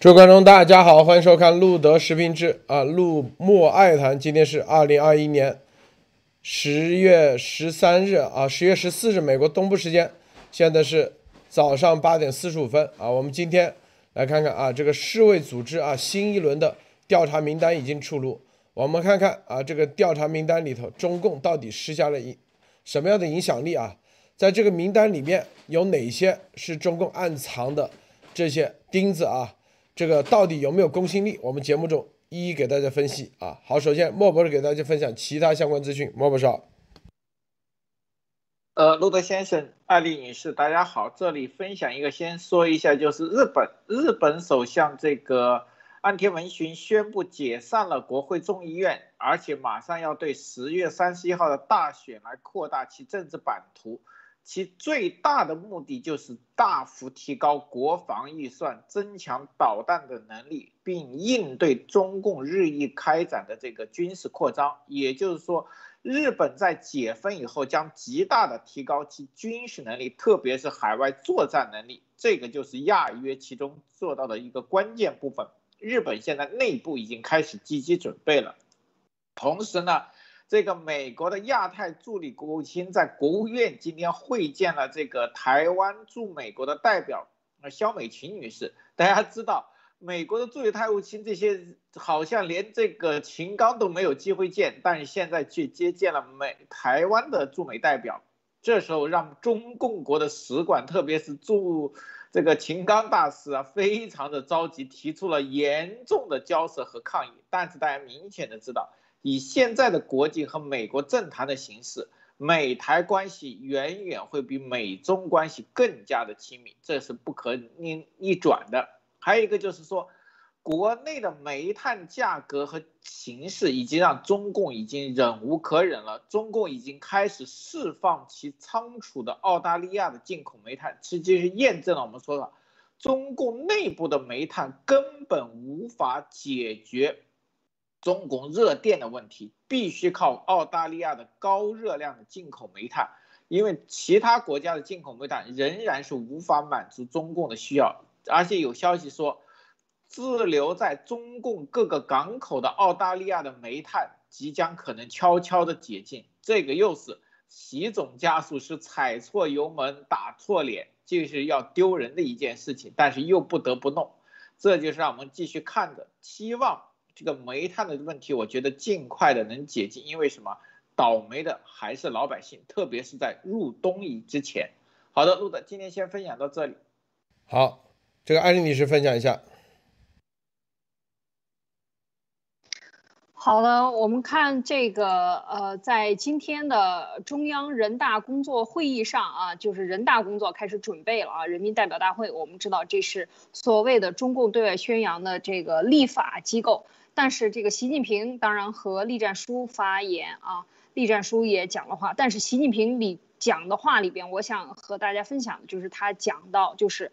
诸位观众，大家好，欢迎收看路德时评志啊，路莫爱谈。今天是二零二一年十月十三日啊，十月十四日，美国东部时间，现在是早上八点四十五分啊。我们今天来看看啊，这个世卫组织啊，新一轮的调查名单已经出炉。我们看看啊，这个调查名单里头，中共到底施加了影什么样的影响力啊？在这个名单里面有哪些是中共暗藏的这些钉子啊？这个到底有没有公信力？我们节目中一一给大家分析啊。好，首先莫博士给大家分享其他相关资讯。莫博士，呃，路德先生、艾丽女士，大家好。这里分享一个，先说一下，就是日本日本首相这个岸田文雄宣布解散了国会众议院，而且马上要对十月三十一号的大选来扩大其政治版图。其最大的目的就是大幅提高国防预算，增强导弹的能力，并应对中共日益开展的这个军事扩张。也就是说，日本在解封以后将极大的提高其军事能力，特别是海外作战能力。这个就是亚约其中做到的一个关键部分。日本现在内部已经开始积极准备了，同时呢。这个美国的亚太助理国务卿在国务院今天会见了这个台湾驻美国的代表，呃，肖美琴女士。大家知道，美国的助理太务卿这些好像连这个秦刚都没有机会见，但是现在却接见了美台湾的驻美代表，这时候让中共国的使馆，特别是驻这个秦刚大使啊，非常的着急，提出了严重的交涉和抗议。但是大家明显的知道。以现在的国际和美国政坛的形势，美台关系远远会比美中关系更加的亲密，这是不可逆逆转的。还有一个就是说，国内的煤炭价格和形势已经让中共已经忍无可忍了。中共已经开始释放其仓储的澳大利亚的进口煤炭，实际是验证了我们说的，中共内部的煤炭根本无法解决。中共热电的问题必须靠澳大利亚的高热量的进口煤炭，因为其他国家的进口煤炭仍然是无法满足中共的需要。而且有消息说，滞留在中共各个港口的澳大利亚的煤炭即将可能悄悄的解禁。这个又是习总加速是踩错油门打错脸，就是要丢人的一件事情，但是又不得不弄。这就是让我们继续看的，期望。这个煤炭的问题，我觉得尽快的能解禁，因为什么？倒霉的还是老百姓，特别是在入冬以之前。好的，路德，今天先分享到这里。好，这个艾丽女士分享一下。好的，我们看这个，呃，在今天的中央人大工作会议上啊，就是人大工作开始准备了啊。人民代表大会，我们知道这是所谓的中共对外宣扬的这个立法机构。但是这个习近平当然和栗战书发言啊，栗战书也讲了话。但是习近平里讲的话里边，我想和大家分享的就是他讲到，就是，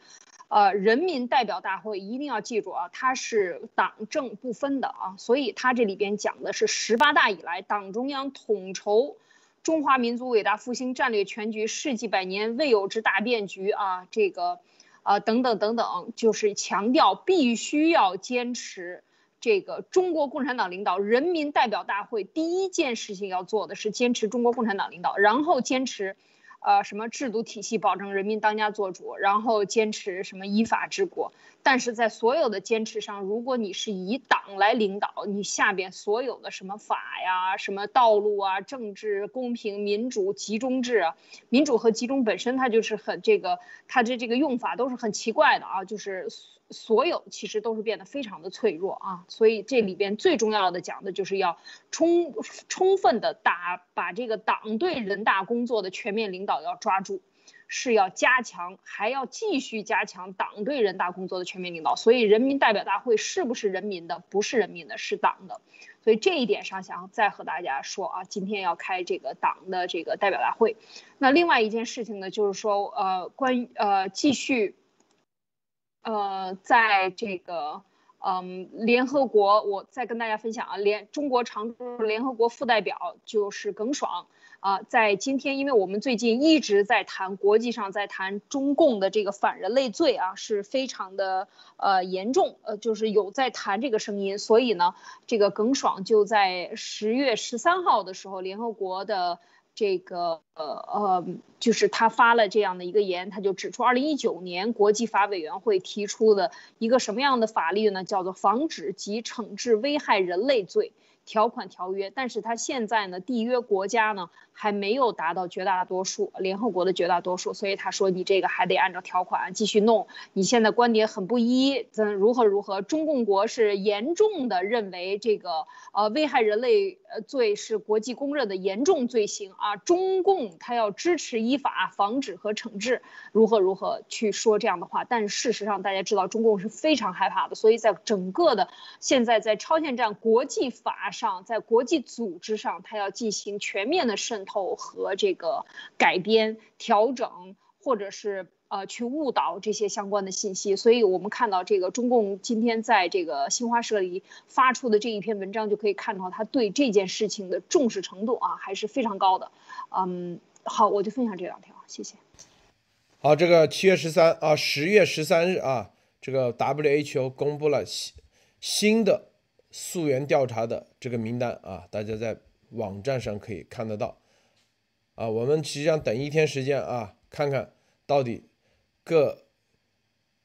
呃，人民代表大会一定要记住啊，它是党政不分的啊。所以他这里边讲的是十八大以来党中央统筹中华民族伟大复兴战略全局世纪百年未有之大变局啊，这个，啊等等等等，就是强调必须要坚持。这个中国共产党领导人民代表大会第一件事情要做的是坚持中国共产党领导，然后坚持，呃，什么制度体系保证人民当家作主，然后坚持什么依法治国。但是在所有的坚持上，如果你是以党来领导，你下边所有的什么法呀、什么道路啊、政治公平、民主、集中制啊，民主和集中本身它就是很这个，它的这个用法都是很奇怪的啊，就是。所有其实都是变得非常的脆弱啊，所以这里边最重要的讲的就是要充充分的打把这个党对人大工作的全面领导要抓住，是要加强，还要继续加强党对人大工作的全面领导。所以人民代表大会是不是人民的？不是人民的，是党的。所以这一点上想再和大家说啊，今天要开这个党的这个代表大会。那另外一件事情呢，就是说呃关于呃继续。呃，在这个，嗯，联合国，我再跟大家分享啊，联中国常驻联合国副代表就是耿爽，啊，在今天，因为我们最近一直在谈国际上在谈中共的这个反人类罪啊，是非常的呃严重，呃，就是有在谈这个声音，所以呢，这个耿爽就在十月十三号的时候，联合国的这个呃呃，就是他发了这样的一个言，他就指出，二零一九年国际法委员会提出的一个什么样的法律呢？叫做防止及惩治危害人类罪。条款条约，但是他现在呢，缔约国家呢还没有达到绝大多数，联合国的绝大多数，所以他说你这个还得按照条款继续弄。你现在观点很不一，怎如何如何？中共国是严重的认为这个呃危害人类呃罪是国际公认的严重罪行啊，中共他要支持依法防止和惩治，如何如何去说这样的话？但事实上大家知道，中共是非常害怕的，所以在整个的现在在超限战国际法。上在国际组织上，他要进行全面的渗透和这个改编、调整，或者是呃去误导这些相关的信息。所以我们看到这个中共今天在这个新华社里发出的这一篇文章，就可以看到他对这件事情的重视程度啊还是非常高的。嗯，好，我就分享这两条，谢谢。好，这个七月十三啊，十月十三日啊，这个 WHO 公布了新新的。溯源调查的这个名单啊，大家在网站上可以看得到啊。我们实际上等一天时间啊，看看到底各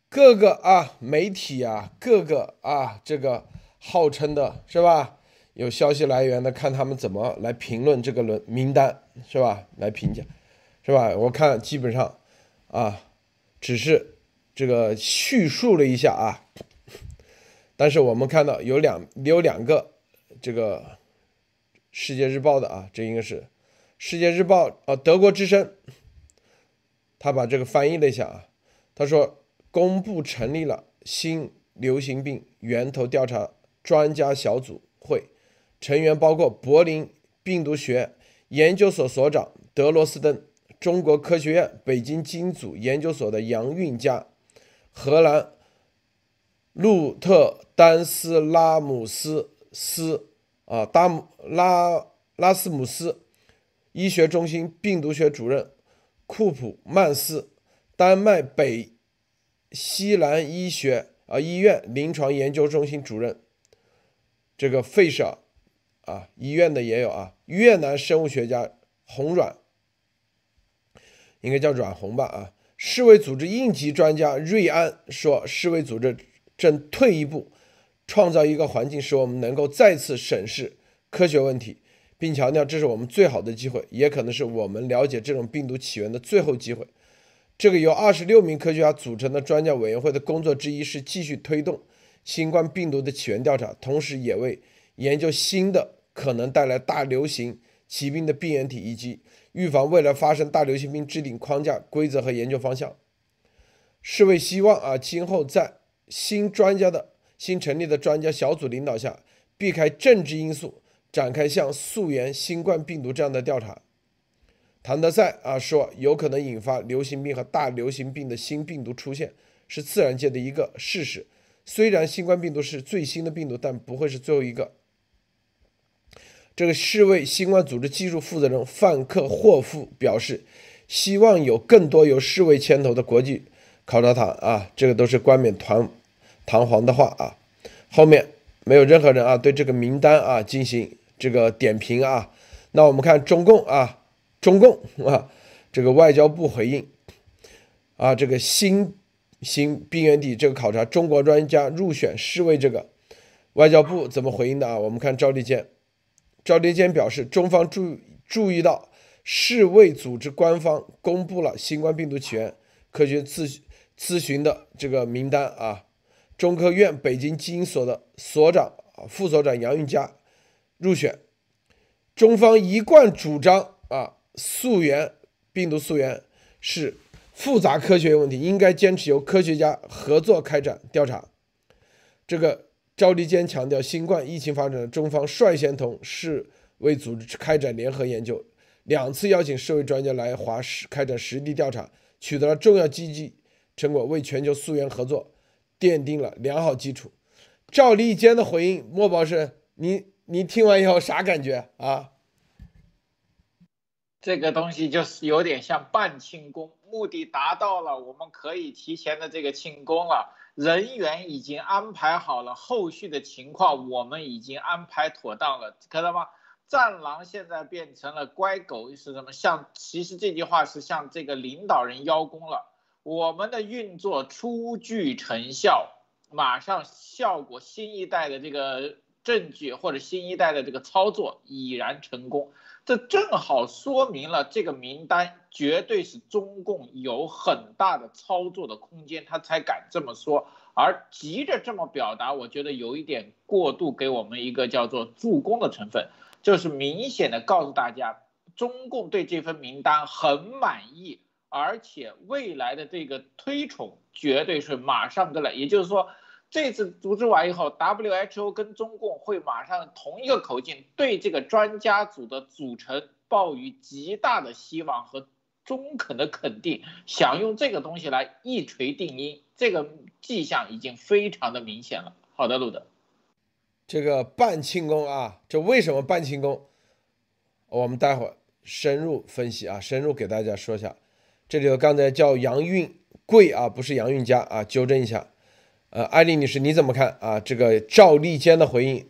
各个啊媒体啊，各个啊这个号称的是吧，有消息来源的，看他们怎么来评论这个轮名单是吧，来评价是吧？我看基本上啊，只是这个叙述了一下啊。但是我们看到有两有两个这个《世界日报》的啊，这应该是《世界日报》啊，德国之声，他把这个翻译了一下啊，他说公布成立了新流行病源头调查专家小组会，成员包括柏林病毒学研究所所长德罗斯登、中国科学院北京基因组研究所的杨运佳、荷兰。路特丹斯拉姆斯斯啊，达姆拉拉斯姆斯医学中心病毒学主任库普曼斯，丹麦北西兰医学啊医院临床研究中心主任，这个费舍啊医院的也有啊，越南生物学家洪阮，应该叫阮红吧啊，世卫组织应急专家瑞安说，世卫组织。正退一步，创造一个环境，使我们能够再次审视科学问题，并强调这是我们最好的机会，也可能是我们了解这种病毒起源的最后机会。这个由二十六名科学家组成的专家委员会的工作之一是继续推动新冠病毒的起源调查，同时也为研究新的可能带来大流行疾病的病原体以及预防未来发生大流行病制定框架、规则和研究方向。世卫希望啊，今后在新专家的新成立的专家小组领导下，避开政治因素，展开像溯源新冠病毒这样的调查。谭德赛啊说，有可能引发流行病和大流行病的新病毒出现，是自然界的一个事实。虽然新冠病毒是最新的病毒，但不会是最后一个。这个世卫新冠组织技术负责人范克霍夫表示，希望有更多由世卫牵头的国际考察团啊，这个都是冠冕堂。堂皇的话啊，后面没有任何人啊对这个名单啊进行这个点评啊。那我们看中共啊，中共 啊，这个外交部回应啊，这个新型病原体这个考察，中国专家入选世卫这个外交部怎么回应的啊？我们看赵立坚，赵立坚表示，中方注注意到世卫组织官方公布了新冠病毒起源科学咨咨询的这个名单啊。中科院北京基因所的所长，副所长杨运佳入选。中方一贯主张啊，溯源病毒溯源是复杂科学问题，应该坚持由科学家合作开展调查。这个赵立坚强调，新冠疫情发展，中方率先同世卫组织开展联合研究，两次邀请世卫专家来华实开展实地调查，取得了重要积极成果，为全球溯源合作。奠定了良好基础。赵立坚的回应，莫博士，你你听完以后啥感觉啊？这个东西就是有点像半庆功，目的达到了，我们可以提前的这个庆功了，人员已经安排好了，后续的情况我们已经安排妥当了，看到吗？战狼现在变成了乖狗是什么？向其实这句话是向这个领导人邀功了，我们的运作初具成效，马上效果，新一代的这个证据或者新一代的这个操作已然成功。这正好说明了这个名单绝对是中共有很大的操作的空间，他才敢这么说。而急着这么表达，我觉得有一点过度，给我们一个叫做助攻的成分，就是明显的告诉大家，中共对这份名单很满意，而且未来的这个推崇绝对是马上的了。也就是说。这次组织完以后，WHO 跟中共会马上同一个口径对这个专家组的组成抱以极大的希望和中肯的肯定，想用这个东西来一锤定音，这个迹象已经非常的明显了。好的，路德，这个半庆功啊，这为什么半庆功？我们待会儿深入分析啊，深入给大家说一下。这里头刚才叫杨运贵啊，不是杨运佳啊，纠正一下。呃，艾丽女士，你怎么看啊？这个赵立坚的回应，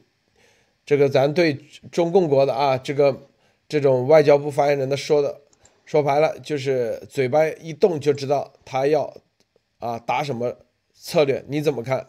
这个咱对中共国的啊，这个这种外交部发言人的说的，说白了就是嘴巴一动就知道他要啊打什么策略，你怎么看？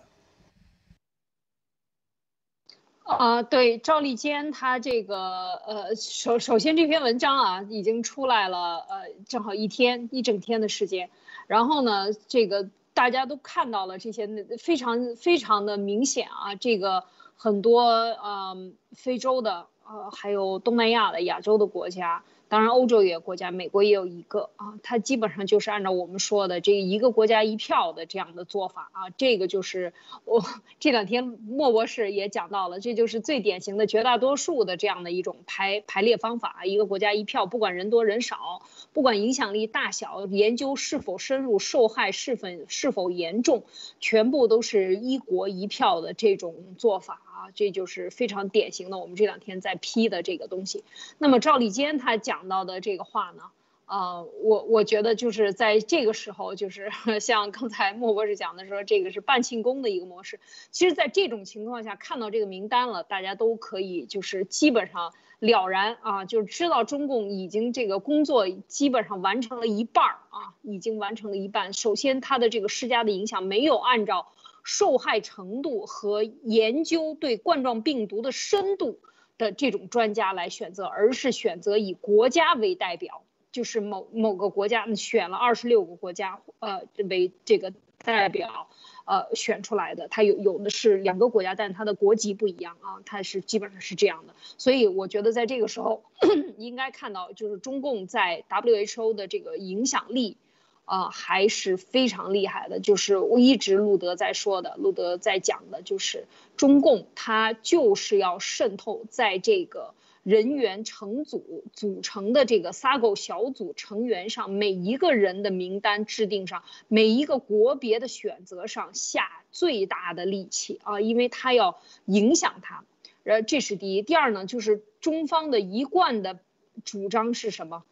啊，对赵立坚他这个呃，首首先这篇文章啊已经出来了，呃，正好一天一整天的时间，然后呢，这个。大家都看到了这些，非常非常的明显啊！这个很多呃非洲的呃，还有东南亚的、亚洲的国家。当然，欧洲也有国家，美国也有一个啊，它基本上就是按照我们说的这一个国家一票的这样的做法啊，这个就是我这两天莫博士也讲到了，这就是最典型的绝大多数的这样的一种排排列方法，一个国家一票，不管人多人少，不管影响力大小，研究是否深入，受害是否是否严重，全部都是一国一票的这种做法。啊，这就是非常典型的我们这两天在批的这个东西。那么赵立坚他讲到的这个话呢，啊，我我觉得就是在这个时候，就是 像刚才莫博士讲的说，这个是半庆功的一个模式。其实，在这种情况下，看到这个名单了，大家都可以就是基本上了然啊，就知道中共已经这个工作基本上完成了一半儿啊，已经完成了一半。首先，他的这个施加的影响没有按照。受害程度和研究对冠状病毒的深度的这种专家来选择，而是选择以国家为代表，就是某某个国家选了二十六个国家，呃，为这个代表，呃，选出来的。他有有的是两个国家，但他的国籍不一样啊，他是基本上是这样的。所以我觉得在这个时候 应该看到，就是中共在 WHO 的这个影响力。啊，还是非常厉害的。就是我一直路德在说的，路德在讲的，就是中共他就是要渗透在这个人员成组组成的这个撒狗小组成员上，每一个人的名单制定上，每一个国别的选择上下最大的力气啊，因为他要影响他。呃，这是第一。第二呢，就是中方的一贯的主张是什么？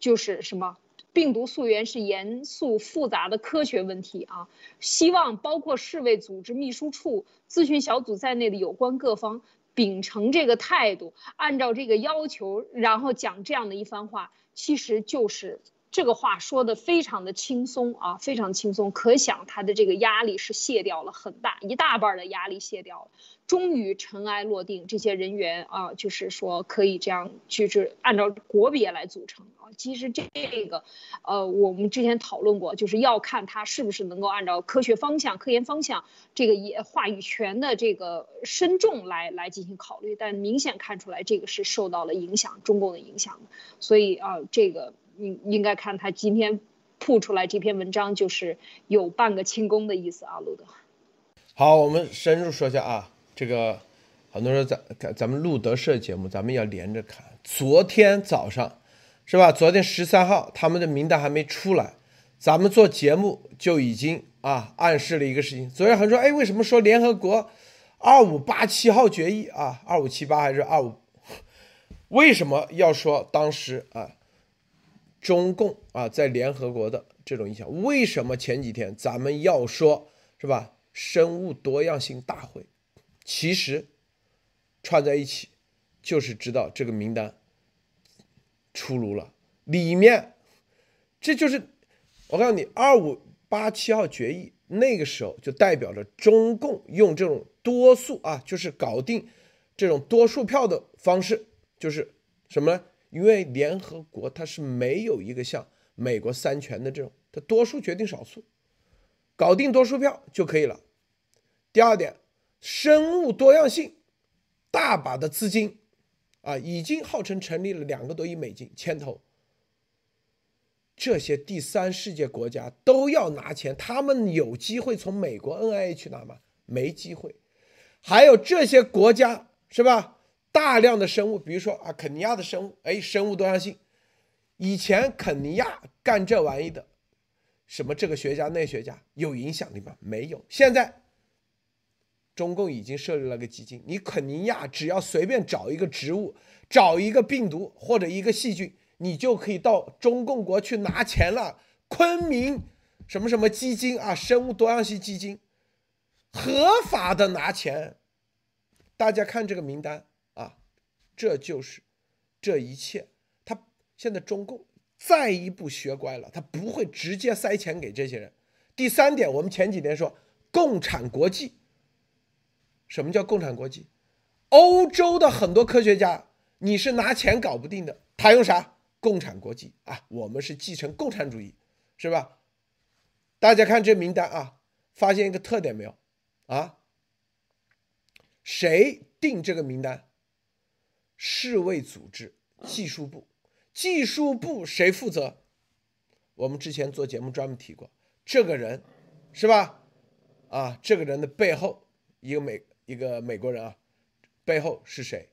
就是什么？病毒溯源是严肃复杂的科学问题啊！希望包括世卫组织秘书处咨询小组在内的有关各方秉承这个态度，按照这个要求，然后讲这样的一番话，其实就是这个话说的非常的轻松啊，非常轻松，可想他的这个压力是卸掉了很大一大半的压力卸掉了。终于尘埃落定，这些人员啊，就是说可以这样，就是按照国别来组成啊。其实这个，呃，我们之前讨论过，就是要看他是不是能够按照科学方向、科研方向这个也话语权的这个深重来来进行考虑。但明显看出来，这个是受到了影响，中共的影响。所以啊，这个应应该看他今天铺出来这篇文章，就是有半个庆功的意思啊，路德。好，我们深入说一下啊。这个很多人咱咱们路德社节目，咱们要连着看。昨天早上是吧？昨天十三号，他们的名单还没出来，咱们做节目就已经啊暗示了一个事情。昨天很多说，哎，为什么说联合国二五八七号决议啊？二五七八还是二五？为什么要说当时啊中共啊在联合国的这种影响。为什么前几天咱们要说是吧？生物多样性大会，其实串在一起就是知道这个名单出炉了，里面这就是我告诉你，二五八七号决议那个时候就代表着中共用这种多数啊，就是搞定这种多数票的方式，就是什么呢？因为联合国它是没有一个像美国三权的这种，它多数决定少数，搞定多数票就可以了。第二点，生物多样性，大把的资金啊，已经号称成立了两个多亿美金牵头，这些第三世界国家都要拿钱，他们有机会从美国 NIH 拿吗？没机会。还有这些国家是吧？大量的生物，比如说啊，肯尼亚的生物，哎，生物多样性。以前肯尼亚干这玩意的，什么这个学家那学家有影响力吗？没有。现在中共已经设立了个基金，你肯尼亚只要随便找一个植物，找一个病毒或者一个细菌，你就可以到中共国去拿钱了。昆明什么什么基金啊，生物多样性基金，合法的拿钱。大家看这个名单。这就是这一切，他现在中共再一步学乖了，他不会直接塞钱给这些人。第三点，我们前几天说共产国际，什么叫共产国际？欧洲的很多科学家，你是拿钱搞不定的，他用啥？共产国际啊，我们是继承共产主义，是吧？大家看这名单啊，发现一个特点没有？啊，谁定这个名单？世卫组织技术部，技术部谁负责？我们之前做节目专门提过，这个人是吧？啊，这个人的背后一个美一个美国人啊，背后是谁？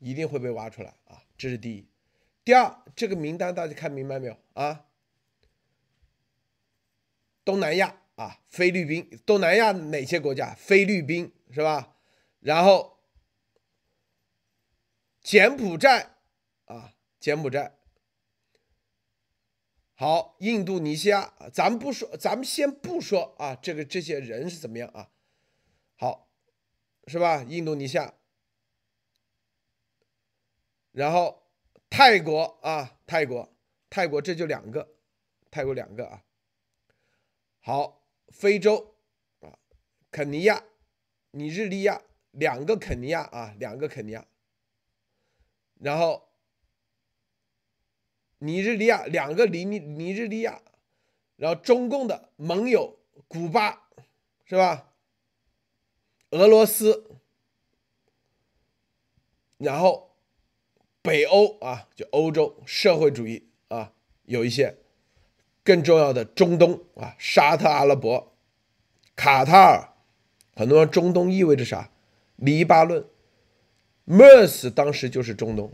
一定会被挖出来啊！这是第一。第二，这个名单大家看明白没有啊？东南亚啊，菲律宾，东南亚哪些国家？菲律宾是吧？然后。柬埔寨啊，柬埔寨，好，印度尼西亚，咱们不说，咱们先不说啊，这个这些人是怎么样啊？好，是吧？印度尼西亚，然后泰国啊，泰国，泰国这就两个，泰国两个啊。好，非洲啊，肯尼亚、尼日利亚，两个肯尼亚啊，两个肯尼亚。然后，尼日利亚两个尼尼尼日利亚，然后中共的盟友古巴，是吧？俄罗斯，然后北欧啊，就欧洲社会主义啊，有一些更重要的中东啊，沙特阿拉伯、卡塔尔，很多人中东意味着啥？黎巴嫩。MERS 当时就是中东，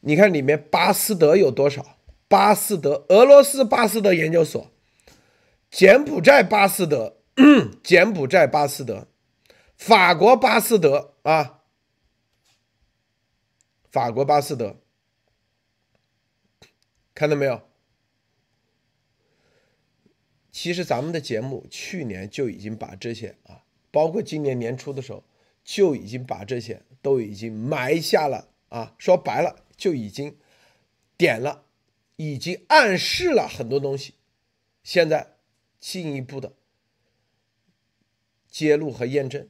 你看里面巴斯德有多少？巴斯德，俄罗斯巴斯德研究所，柬埔寨巴斯德，柬埔寨巴斯德，法国巴斯德啊，法国巴斯德，看到没有？其实咱们的节目去年就已经把这些啊，包括今年年初的时候。就已经把这些都已经埋下了啊，说白了就已经点了，已经暗示了很多东西，现在进一步的揭露和验证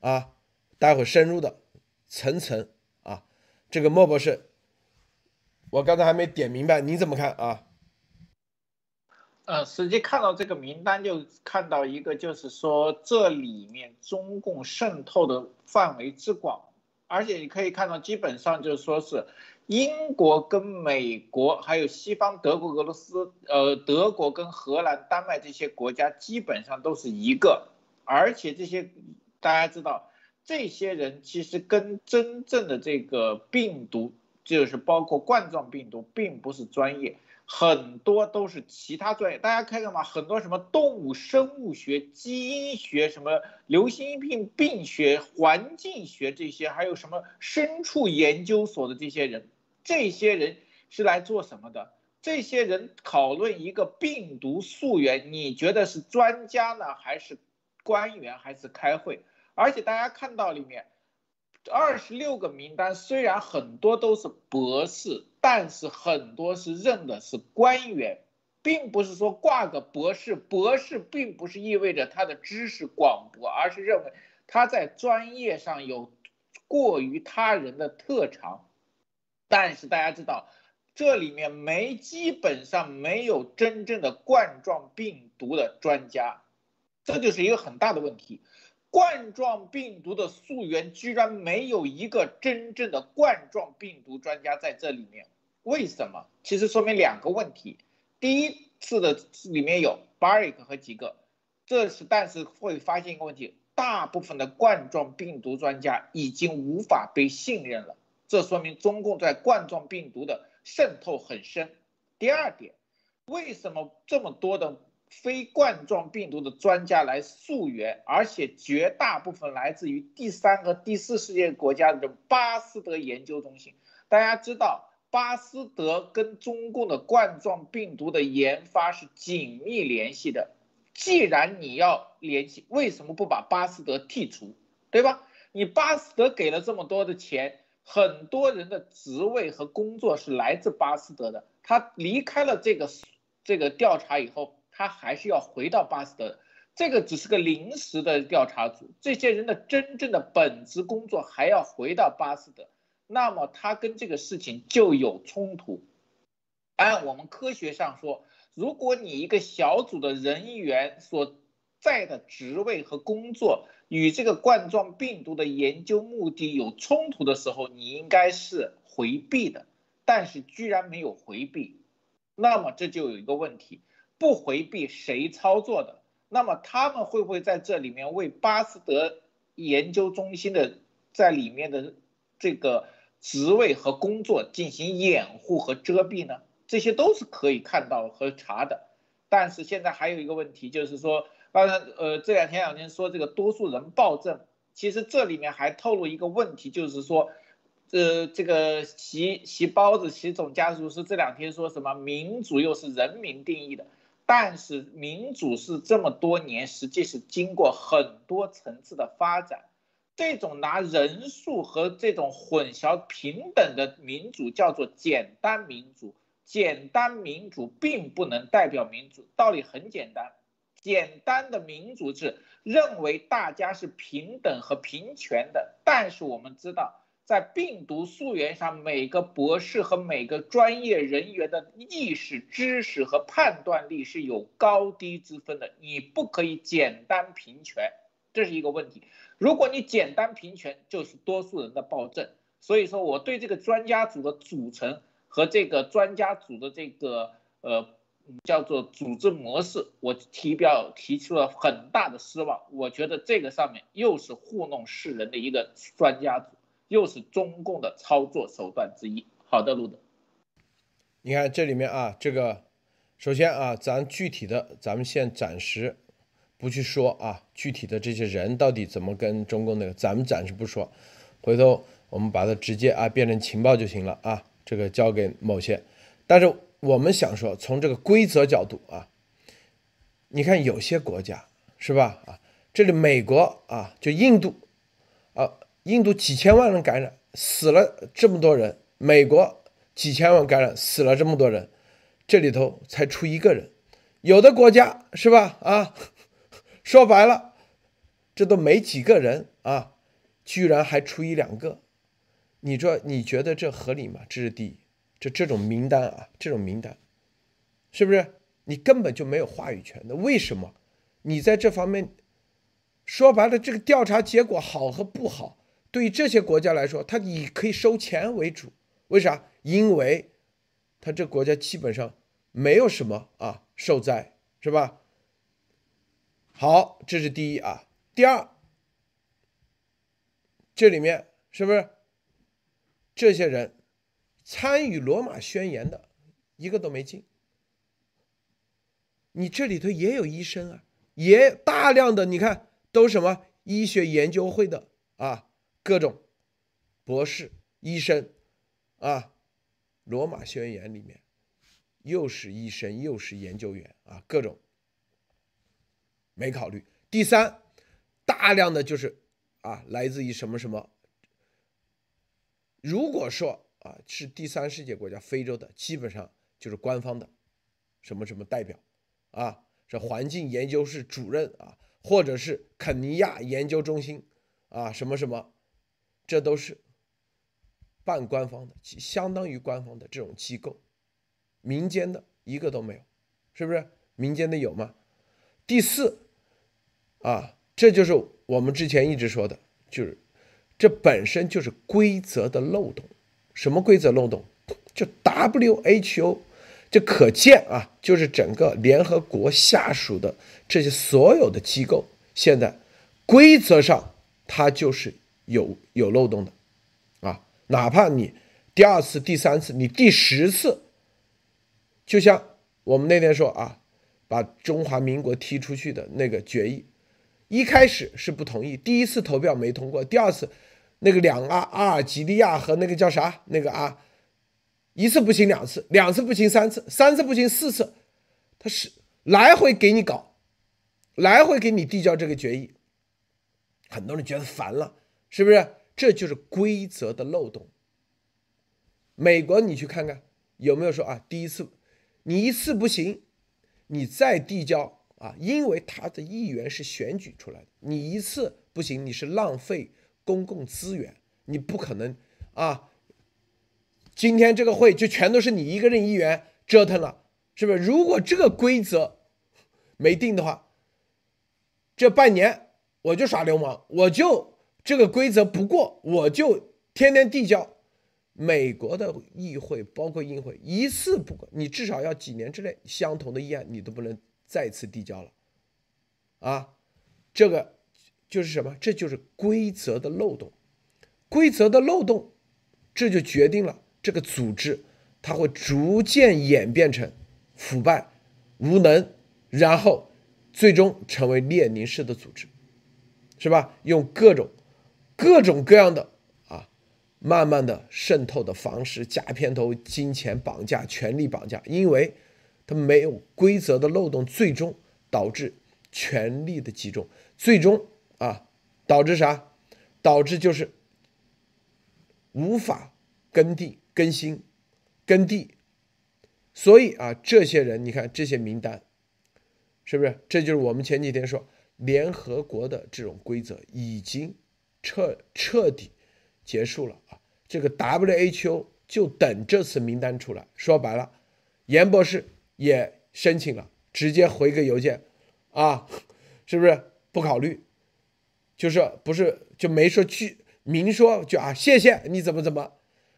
啊，待会深入的层层啊，这个莫博士，我刚才还没点明白，你怎么看啊？呃，实际看到这个名单，就看到一个，就是说这里面中共渗透的范围之广，而且你可以看到，基本上就是说是英国跟美国，还有西方德国、俄罗斯，呃，德国跟荷兰、丹麦这些国家基本上都是一个，而且这些大家知道，这些人其实跟真正的这个病毒，就是包括冠状病毒，并不是专业。很多都是其他专业，大家看看嘛，很多什么动物生物学、基因学、什么流行病病学、环境学这些，还有什么牲畜研究所的这些人，这些人是来做什么的？这些人讨论一个病毒溯源，你觉得是专家呢，还是官员，还是开会？而且大家看到里面，二十六个名单虽然很多都是博士，但是很多是认的是官员，并不是说挂个博士。博士并不是意味着他的知识广博，而是认为他在专业上有过于他人的特长。但是大家知道。这里面没基本上没有真正的冠状病毒的专家，这就是一个很大的问题。冠状病毒的溯源居然没有一个真正的冠状病毒专家在这里面，为什么？其实说明两个问题。第一次的里面有 Baric 和几个，这是但是会发现一个问题，大部分的冠状病毒专家已经无法被信任了，这说明中共在冠状病毒的。渗透很深。第二点，为什么这么多的非冠状病毒的专家来溯源，而且绝大部分来自于第三和第四世界国家的巴斯德研究中心？大家知道，巴斯德跟中共的冠状病毒的研发是紧密联系的。既然你要联系，为什么不把巴斯德剔除？对吧？你巴斯德给了这么多的钱。很多人的职位和工作是来自巴斯德的，他离开了这个这个调查以后，他还是要回到巴斯德，这个只是个临时的调查组，这些人的真正的本职工作还要回到巴斯德，那么他跟这个事情就有冲突。按我们科学上说，如果你一个小组的人员所在的职位和工作，与这个冠状病毒的研究目的有冲突的时候，你应该是回避的，但是居然没有回避，那么这就有一个问题，不回避谁操作的？那么他们会不会在这里面为巴斯德研究中心的在里面的这个职位和工作进行掩护和遮蔽呢？这些都是可以看到和查的，但是现在还有一个问题，就是说。当然，呃，这两天两天说这个多数人暴政，其实这里面还透露一个问题，就是说，呃，这个习习包子习总家属是这两天说什么民主又是人民定义的，但是民主是这么多年实际是经过很多层次的发展，这种拿人数和这种混淆平等的民主叫做简单民主，简单民主并不能代表民主，道理很简单。简单的民主制认为大家是平等和平权的，但是我们知道，在病毒溯源上，每个博士和每个专业人员的意识、知识和判断力是有高低之分的。你不可以简单平权，这是一个问题。如果你简单平权，就是多数人的暴政。所以说，我对这个专家组的组成和这个专家组的这个呃。叫做组织模式，我提表提出了很大的失望。我觉得这个上面又是糊弄世人的一个专家组，又是中共的操作手段之一。好的，路德，你看这里面啊，这个首先啊，咱具体的，咱们先暂时不去说啊，具体的这些人到底怎么跟中共那个，咱们暂时不说，回头我们把它直接啊变成情报就行了啊，这个交给某些，但是。我们想说，从这个规则角度啊，你看有些国家是吧？啊，这里美国啊，就印度啊，印度几千万人感染，死了这么多人；美国几千万感染，死了这么多人，这里头才出一个人。有的国家是吧？啊，说白了，这都没几个人啊，居然还出一两个，你说你觉得这合理吗？这是第一。就这种名单啊，这种名单，是不是你根本就没有话语权的？为什么你在这方面说白了，这个调查结果好和不好，对于这些国家来说，他以可以收钱为主。为啥？因为他这国家基本上没有什么啊受灾，是吧？好，这是第一啊。第二，这里面是不是这些人？参与罗马宣言的一个都没进，你这里头也有医生啊，也大量的，你看都什么医学研究会的啊，各种博士、医生啊，罗马宣言里面又是医生又是研究员啊，各种没考虑。第三，大量的就是啊，来自于什么什么。如果说啊是第三世界国家，非洲的，基本上就是官方的什么什么代表啊，是环境研究室主任啊，或者是肯尼亚研究中心啊，什么什么，这都是。半官方的，相当于官方的这种机构，民间的一个都没有，是不是？民间的有吗？第四，啊，这就是我们之前一直说的，就是这本身就是规则的漏洞。什么规则漏洞？就 WHO，这可见啊，就是整个联合国下属的这些所有的机构，现在规则上它就是有有漏洞的。啊哪怕你第二次、第三次，你第十次，就像我们那天说啊，把中华民国踢出去的那个决议，一开始是不同意，第一次投票没通过，第二次那个两阿阿尔及利亚和那个叫啥那个啊，一次不行两次，两次不行三次，三次不行四次，他是来回给你搞，来回给你递交这个决议，很多人觉得烦了，是不是？这就是规则的漏洞。美国，你去看看有没有说啊？第一次你一次不行，你再递交啊？因为他的议员是选举出来的，你一次不行，你是浪费公共资源，你不可能啊。今天这个会就全都是你一个人议员折腾了，是不是？如果这个规则没定的话，这半年我就耍流氓，我就。这个规则不过，我就天天递交。美国的议会包括议会一次不过，你至少要几年之内相同的议案你都不能再次递交了，啊，这个就是什么？这就是规则的漏洞。规则的漏洞，这就决定了这个组织它会逐渐演变成腐败、无能，然后最终成为列宁式的组织，是吧？用各种。各种各样的啊，慢慢的渗透的方式，假片头、金钱绑架、权力绑架，因为它没有规则的漏洞，最终导致权力的集中，最终啊导致啥？导致就是无法耕地、更新、耕地。所以啊，这些人，你看这些名单，是不是？这就是我们前几天说联合国的这种规则已经。彻彻底结束了啊！这个 WHO 就等这次名单出来。说白了，严博士也申请了，直接回个邮件，啊，是不是不考虑？就是不是就没说去明说就啊？谢谢你怎么怎么？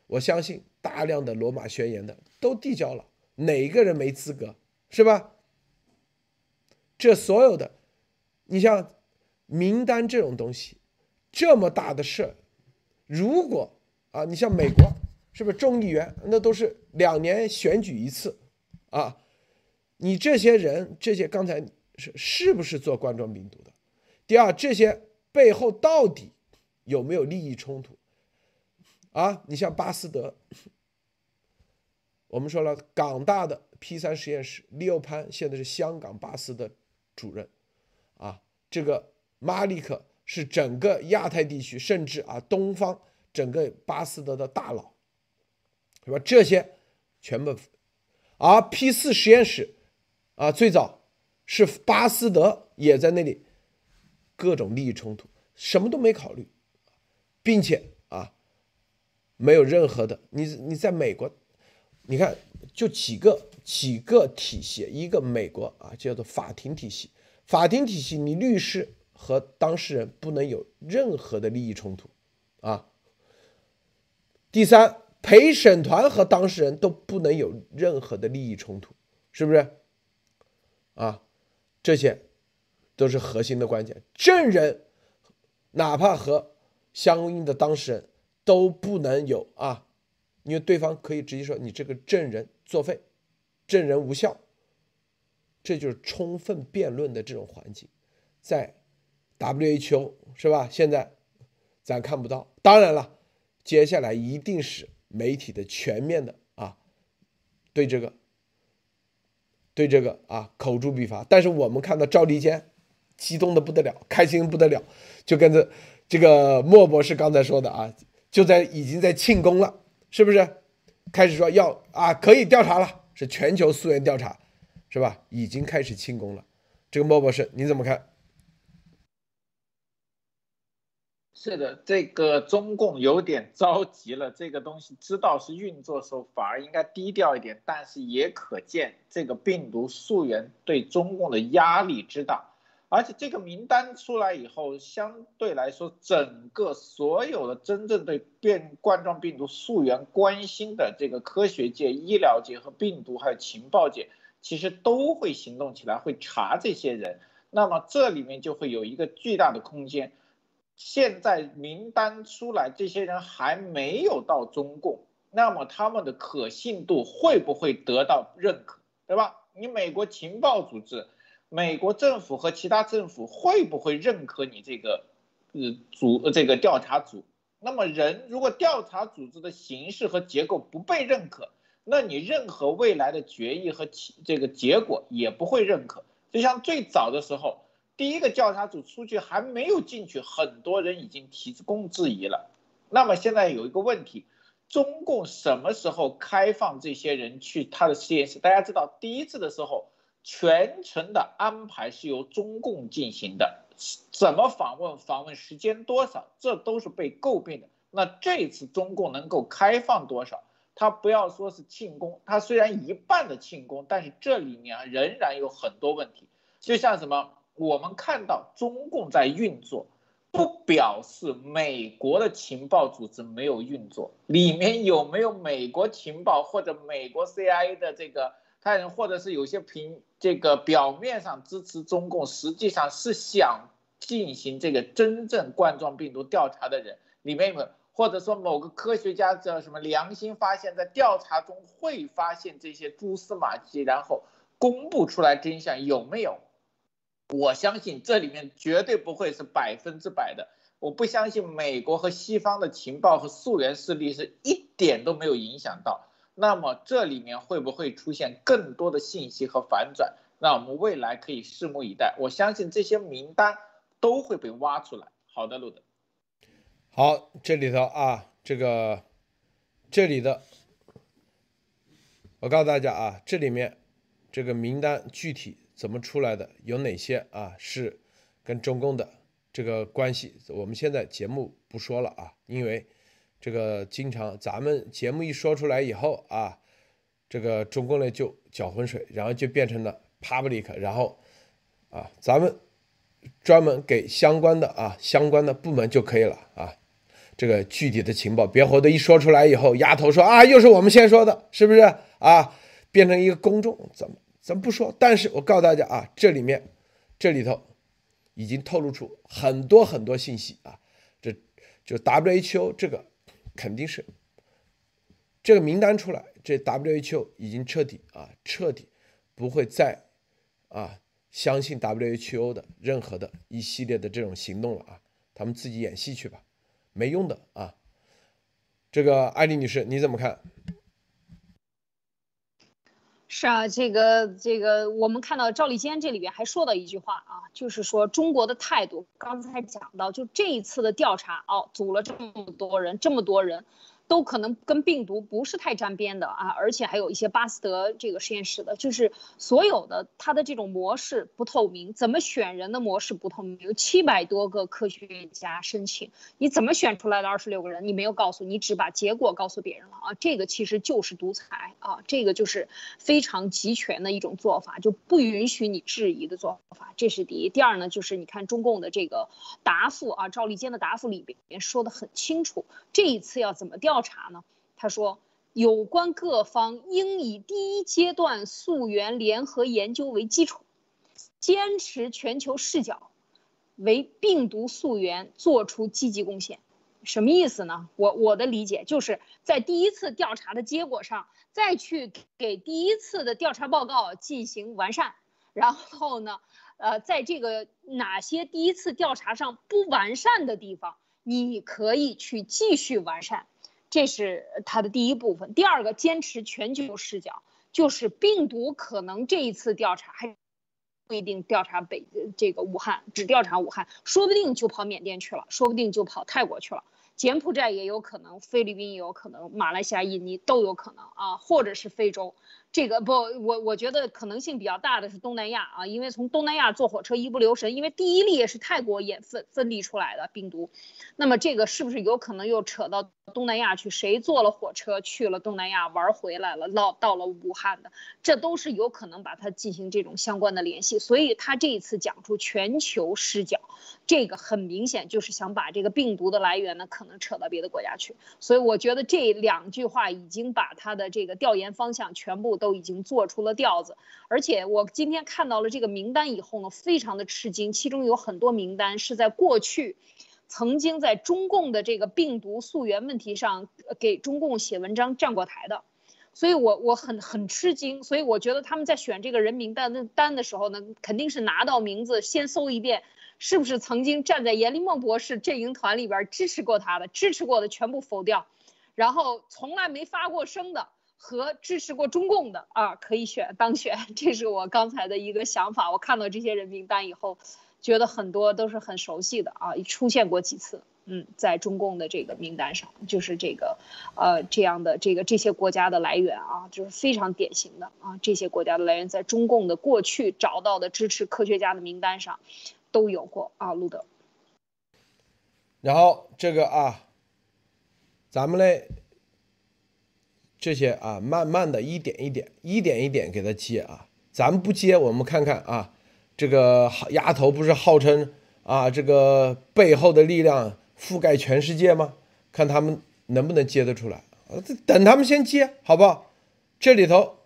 我相信大量的罗马宣言的都递交了，哪一个人没资格？是吧？这所有的，你像名单这种东西。这么大的事如果啊，你像美国，是不是众议员那都是两年选举一次啊？你这些人，这些刚才是是不是做冠状病毒的？第二，这些背后到底有没有利益冲突啊？你像巴斯德，我们说了，港大的 P 三实验室，利潘现在是香港巴斯的主任啊，这个马利克。是整个亚太地区，甚至啊东方整个巴斯德的大佬，是吧？这些全部，而 P 四实验室啊，最早是巴斯德也在那里，各种利益冲突，什么都没考虑，并且啊，没有任何的，你你在美国，你看就几个几个体系，一个美国啊叫做法庭体系，法庭体系，你律师。和当事人不能有任何的利益冲突，啊。第三，陪审团和当事人都不能有任何的利益冲突，是不是？啊，这些都是核心的关键。证人哪怕和相应的当事人都不能有啊，因为对方可以直接说你这个证人作废，证人无效。这就是充分辩论的这种环境，在。WHO 是吧？现在咱看不到。当然了，接下来一定是媒体的全面的啊对这个，对这个啊口诛笔伐。但是我们看到赵立坚激动的不得了，开心不得了，就跟着这个莫博士刚才说的啊，就在已经在庆功了，是不是？开始说要啊可以调查了，是全球溯源调查，是吧？已经开始庆功了。这个莫博士你怎么看？是的，这个中共有点着急了。这个东西知道是运作时候，反而应该低调一点。但是也可见这个病毒溯源对中共的压力之大。而且这个名单出来以后，相对来说，整个所有的真正对变冠状病毒溯源关心的这个科学界、医疗界和病毒还有情报界，其实都会行动起来，会查这些人。那么这里面就会有一个巨大的空间。现在名单出来，这些人还没有到中共，那么他们的可信度会不会得到认可，对吧？你美国情报组织、美国政府和其他政府会不会认可你这个呃组这个调查组？那么人如果调查组织的形式和结构不被认可，那你任何未来的决议和这个结果也不会认可。就像最早的时候。第一个调查组出去还没有进去，很多人已经提供质疑了。那么现在有一个问题，中共什么时候开放这些人去他的实验室？大家知道，第一次的时候全程的安排是由中共进行的，怎么访问、访问时间多少，这都是被诟病的。那这次中共能够开放多少？他不要说是庆功，他虽然一半的庆功，但是这里面仍然有很多问题，就像什么？我们看到中共在运作，不表示美国的情报组织没有运作。里面有没有美国情报或者美国 CIA 的这个他人，或者是有些凭这个表面上支持中共，实际上是想进行这个真正冠状病毒调查的人，里面有没有，或者说某个科学家叫什么良心发现，在调查中会发现这些蛛丝马迹，然后公布出来真相，有没有？我相信这里面绝对不会是百分之百的，我不相信美国和西方的情报和溯源势力是一点都没有影响到。那么这里面会不会出现更多的信息和反转？那我们未来可以拭目以待。我相信这些名单都会被挖出来。好的，路德。好，这里头啊，这个这里的，我告诉大家啊，这里面这个名单具体。怎么出来的？有哪些啊？是跟中共的这个关系？我们现在节目不说了啊，因为这个经常咱们节目一说出来以后啊，这个中共呢就搅浑水，然后就变成了 public，然后啊，咱们专门给相关的啊相关的部门就可以了啊。这个具体的情报，别活的一说出来以后，丫头说啊，又是我们先说的，是不是啊？变成一个公众怎么？咱不说，但是我告诉大家啊，这里面，这里头已经透露出很多很多信息啊，这就 WHO 这个肯定是这个名单出来，这 WHO 已经彻底啊，彻底不会再啊相信 WHO 的任何的一系列的这种行动了啊，他们自己演戏去吧，没用的啊。这个艾丽女士你怎么看？是啊，这个这个，我们看到赵立坚这里边还说到一句话啊，就是说中国的态度，刚才讲到，就这一次的调查哦，组了这么多人，这么多人。都可能跟病毒不是太沾边的啊，而且还有一些巴斯德这个实验室的，就是所有的它的这种模式不透明，怎么选人的模式不透明，有七百多个科学家申请，你怎么选出来的二十六个人？你没有告诉你，只把结果告诉别人了啊，这个其实就是独裁啊，这个就是非常集权的一种做法，就不允许你质疑的做法，这是第一。第二呢，就是你看中共的这个答复啊，赵立坚的答复里边说的很清楚，这一次要怎么调。调查呢？他说，有关各方应以第一阶段溯源联合研究为基础，坚持全球视角，为病毒溯源做出积极贡献。什么意思呢？我我的理解就是在第一次调查的结果上，再去给第一次的调查报告进行完善。然后呢，呃，在这个哪些第一次调查上不完善的地方，你可以去继续完善。这是它的第一部分。第二个，坚持全球视角，就是病毒可能这一次调查还不一定调查北这个武汉，只调查武汉，说不定就跑缅甸去了，说不定就跑泰国去了。柬埔寨也有可能，菲律宾也有可能，马来西亚、印尼都有可能啊，或者是非洲。这个不，我我觉得可能性比较大的是东南亚啊，因为从东南亚坐火车一不留神，因为第一例也是泰国也分分离出来的病毒，那么这个是不是有可能又扯到东南亚去？谁坐了火车去了东南亚玩回来了，到到了武汉的，这都是有可能把它进行这种相关的联系。所以他这一次讲出全球视角，这个很明显就是想把这个病毒的来源呢，可能扯到别的国家去。所以我觉得这两句话已经把他的这个调研方向全部都。都已经做出了调子，而且我今天看到了这个名单以后呢，非常的吃惊。其中有很多名单是在过去曾经在中共的这个病毒溯源问题上给中共写文章站过台的，所以我我很很吃惊。所以我觉得他们在选这个人名单的单的时候呢，肯定是拿到名字先搜一遍，是不是曾经站在阎立梦博士阵营团里边支持过他的，支持过的全部否掉，然后从来没发过声的。和支持过中共的啊，可以选当选，这是我刚才的一个想法。我看到这些人名单以后，觉得很多都是很熟悉的啊，出现过几次。嗯，在中共的这个名单上，就是这个，呃，这样的这个这些国家的来源啊，就是非常典型的啊，这些国家的来源在中共的过去找到的支持科学家的名单上都有过啊，路德。然后这个啊，咱们嘞。这些啊，慢慢的一点一点，一点一点给他接啊，咱不接，我们看看啊，这个丫头不是号称啊，这个背后的力量覆盖全世界吗？看他们能不能接得出来，等他们先接，好不好？这里头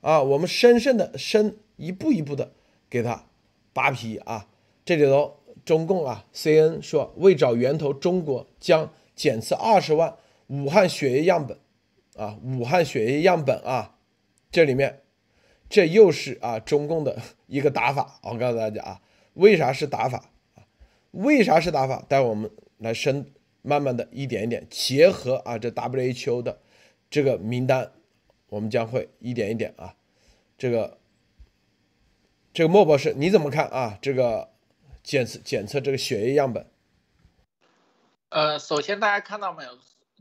啊，我们深深的深一步一步的给他扒皮啊，这里头中共啊，C N 说为找源头，中国将检测二十万武汉血液样本。啊，武汉血液样本啊，这里面，这又是啊中共的一个打法。我告诉大家啊，为啥是打法啊？为啥是打法？待会我们来深慢慢的一点一点结合啊，这 WHO 的这个名单，我们将会一点一点啊，这个这个莫博士你怎么看啊？这个检测检测这个血液样本？呃，首先大家看到没有？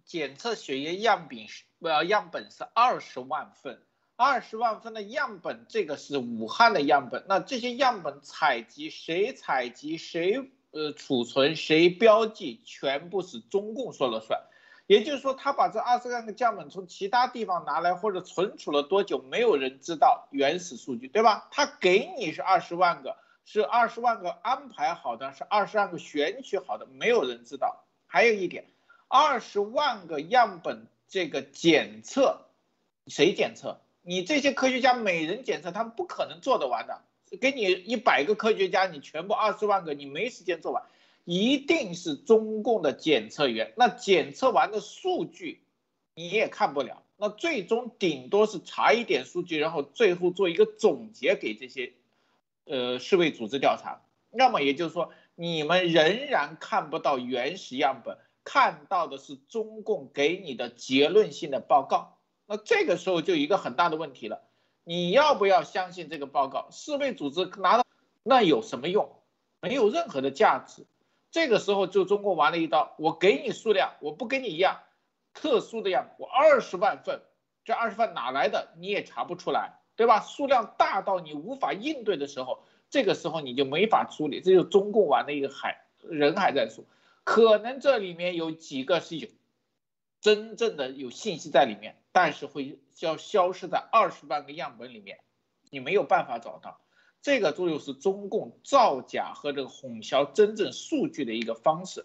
检测血液样本是呃样本是二十万份，二十万份的样本，这个是武汉的样本。那这些样本采集谁采集谁呃储存谁标记，全部是中共说了算。也就是说，他把这二十万个样本从其他地方拿来或者存储了多久，没有人知道原始数据，对吧？他给你是二十万个，是二十万个安排好的，是二十万个选取好的，没有人知道。还有一点。二十万个样本，这个检测，谁检测？你这些科学家每人检测，他们不可能做得完的。给你一百个科学家，你全部二十万个，你没时间做完，一定是中共的检测员。那检测完的数据，你也看不了。那最终顶多是查一点数据，然后最后做一个总结给这些，呃，世卫组织调查。那么也就是说，你们仍然看不到原始样本。看到的是中共给你的结论性的报告，那这个时候就一个很大的问题了，你要不要相信这个报告？世卫组织拿到那有什么用？没有任何的价值。这个时候就中共玩了一刀，我给你数量，我不给你一样特殊的样，我二十万份，这二十万哪来的？你也查不出来，对吧？数量大到你无法应对的时候，这个时候你就没法处理，这就中共玩的一个海人海战术。可能这里面有几个是有真正的有信息在里面，但是会消消失在二十万个样本里面，你没有办法找到。这个作用是中共造假和这个混淆真正数据的一个方式。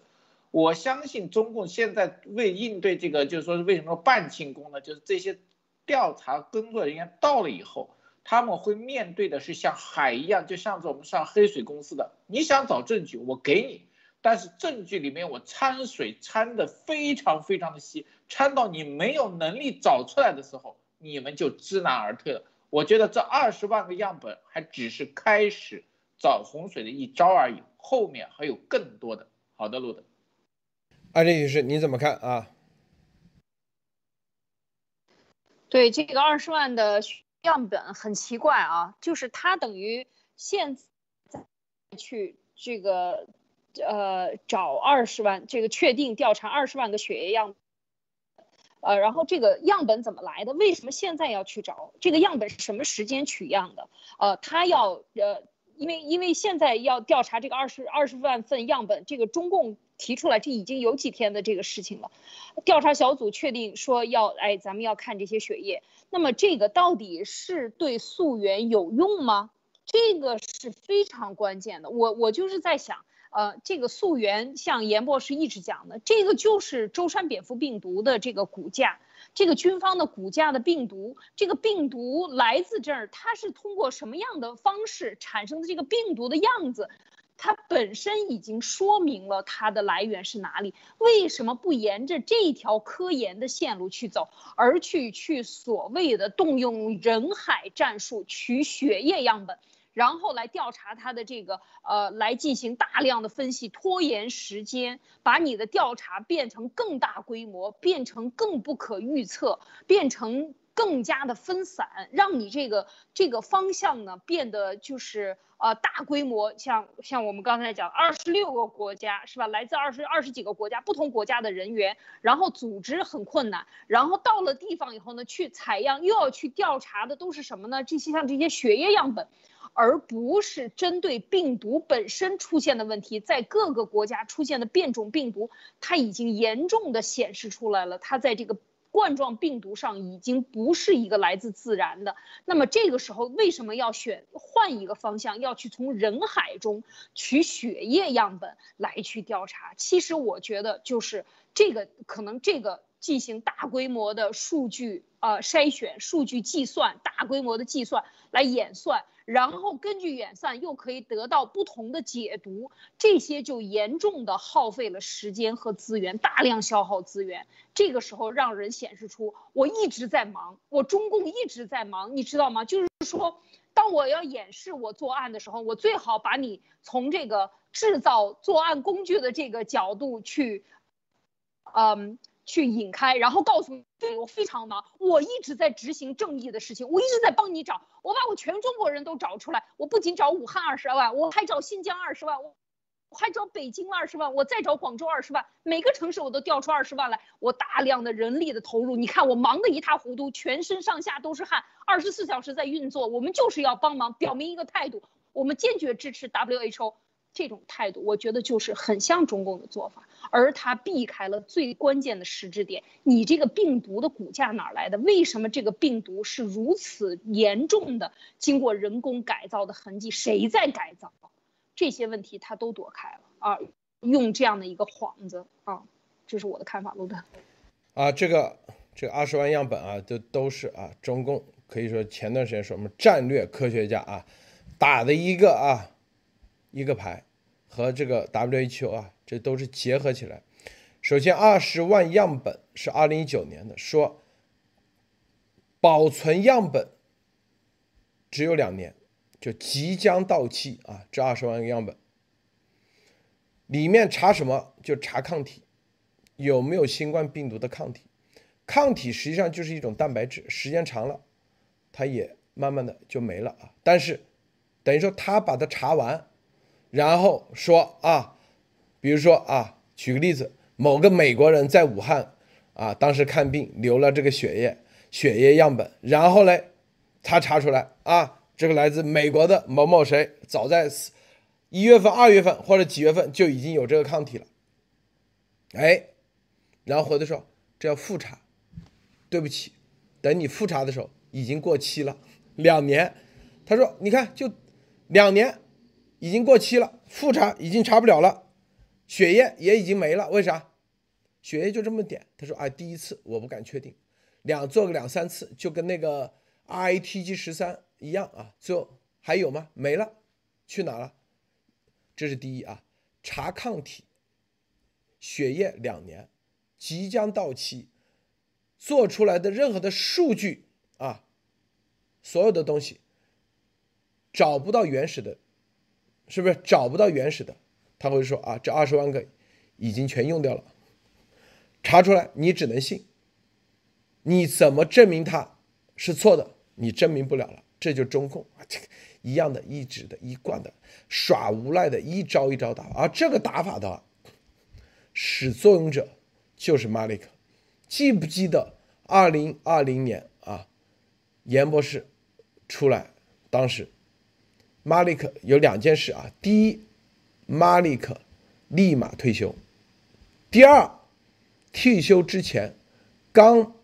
我相信中共现在为应对这个，就是说为什么半庆功呢？就是这些调查工作人员到了以后，他们会面对的是像海一样，就像是我们上黑水公司的，你想找证据，我给你。但是证据里面我掺水掺的非常非常的稀，掺到你没有能力找出来的时候，你们就知难而退了。我觉得这二十万个样本还只是开始找洪水的一招而已，后面还有更多的好的路的。艾丽女士，你怎么看啊？对这个二十万的样本很奇怪啊，就是它等于现在去这个呃找二十万，这个确定调查二十万个血液样，呃，然后这个样本怎么来的？为什么现在要去找这个样本？是什么时间取样的？呃，他要呃，因为因为现在要调查这个二十二十万份样本，这个中共。提出来，这已经有几天的这个事情了。调查小组确定说要，哎，咱们要看这些血液。那么这个到底是对溯源有用吗？这个是非常关键的。我我就是在想，呃，这个溯源，像严博士一直讲的，这个就是舟山蝙蝠病毒的这个骨架，这个军方的骨架的病毒，这个病毒来自这儿，它是通过什么样的方式产生的这个病毒的样子？它本身已经说明了它的来源是哪里，为什么不沿着这条科研的线路去走，而去去所谓的动用人海战术取血液样本，然后来调查他的这个呃，来进行大量的分析，拖延时间，把你的调查变成更大规模，变成更不可预测，变成。更加的分散，让你这个这个方向呢变得就是呃大规模，像像我们刚才讲二十六个国家是吧？来自二十二十几个国家不同国家的人员，然后组织很困难，然后到了地方以后呢，去采样又要去调查的都是什么呢？这些像这些血液样本，而不是针对病毒本身出现的问题，在各个国家出现的变种病毒，它已经严重的显示出来了，它在这个。冠状病毒上已经不是一个来自自然的，那么这个时候为什么要选换一个方向，要去从人海中取血液样本来去调查？其实我觉得就是这个可能这个进行大规模的数据呃筛选、数据计算、大规模的计算来演算。然后根据演算又可以得到不同的解读，这些就严重的耗费了时间和资源，大量消耗资源。这个时候让人显示出我一直在忙，我中共一直在忙，你知道吗？就是说，当我要演示我作案的时候，我最好把你从这个制造作案工具的这个角度去，嗯。去引开，然后告诉你，我非常忙，我一直在执行正义的事情，我一直在帮你找，我把我全中国人都找出来，我不仅找武汉二十万，我还找新疆二十万，我还找北京二十万，我再找广州二十万，每个城市我都调出二十万来，我大量的人力的投入，你看我忙得一塌糊涂，全身上下都是汗，二十四小时在运作，我们就是要帮忙，表明一个态度，我们坚决支持 WHO。这种态度，我觉得就是很像中共的做法，而他避开了最关键的实质点。你这个病毒的骨架哪来的？为什么这个病毒是如此严重的？经过人工改造的痕迹，谁在改造？这些问题他都躲开了啊，用这样的一个幌子啊，这是我的看法，陆德。啊，这个这二十万样本啊，都都是啊，中共可以说前段时间是我们战略科学家啊打的一个啊。一个牌和这个 WHO 啊，这都是结合起来。首先，二十万样本是二零一九年的，说保存样本只有两年，就即将到期啊。这二十万个样本里面查什么？就查抗体，有没有新冠病毒的抗体？抗体实际上就是一种蛋白质，时间长了，它也慢慢的就没了啊。但是等于说他把它查完。然后说啊，比如说啊，举个例子，某个美国人在武汉啊，当时看病留了这个血液血液样本，然后呢，他查出来啊，这个来自美国的某某谁，早在一月份、二月份或者几月份就已经有这个抗体了，哎，然后回头说这要复查，对不起，等你复查的时候已经过期了，两年，他说你看就两年。已经过期了，复查已经查不了了，血液也已经没了。为啥？血液就这么点。他说：“哎，第一次我不敢确定，两做个两三次，就跟那个 RATG 十三一样啊。最后还有吗？没了，去哪了？这是第一啊。查抗体，血液两年，即将到期，做出来的任何的数据啊，所有的东西找不到原始的。”是不是找不到原始的？他会说啊，这二十万个已经全用掉了。查出来，你只能信。你怎么证明他是错的？你证明不了了，这就中共啊，这个一样的，一直的，一贯的耍无赖的，一招一招打，而这个打法的始作俑者就是马里克。记不记得二零二零年啊，严博士出来，当时马里克有两件事啊，第一，马里克立马退休；第二，退休之前刚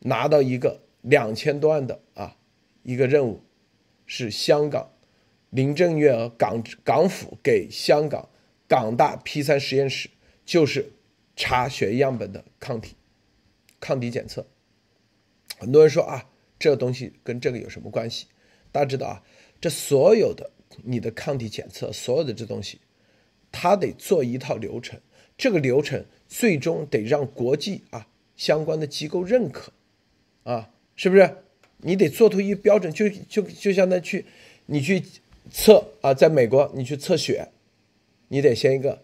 拿到一个。两千多万的啊，一个任务是香港林郑月娥港港府给香港港大 P 三实验室，就是查血液样本的抗体抗体检测。很多人说啊，这个东西跟这个有什么关系？大家知道啊，这所有的你的抗体检测，所有的这东西，它得做一套流程，这个流程最终得让国际啊相关的机构认可啊。是不是？你得做出一个标准，就就就相当于去，你去测啊，在美国你去测血，你得先一个，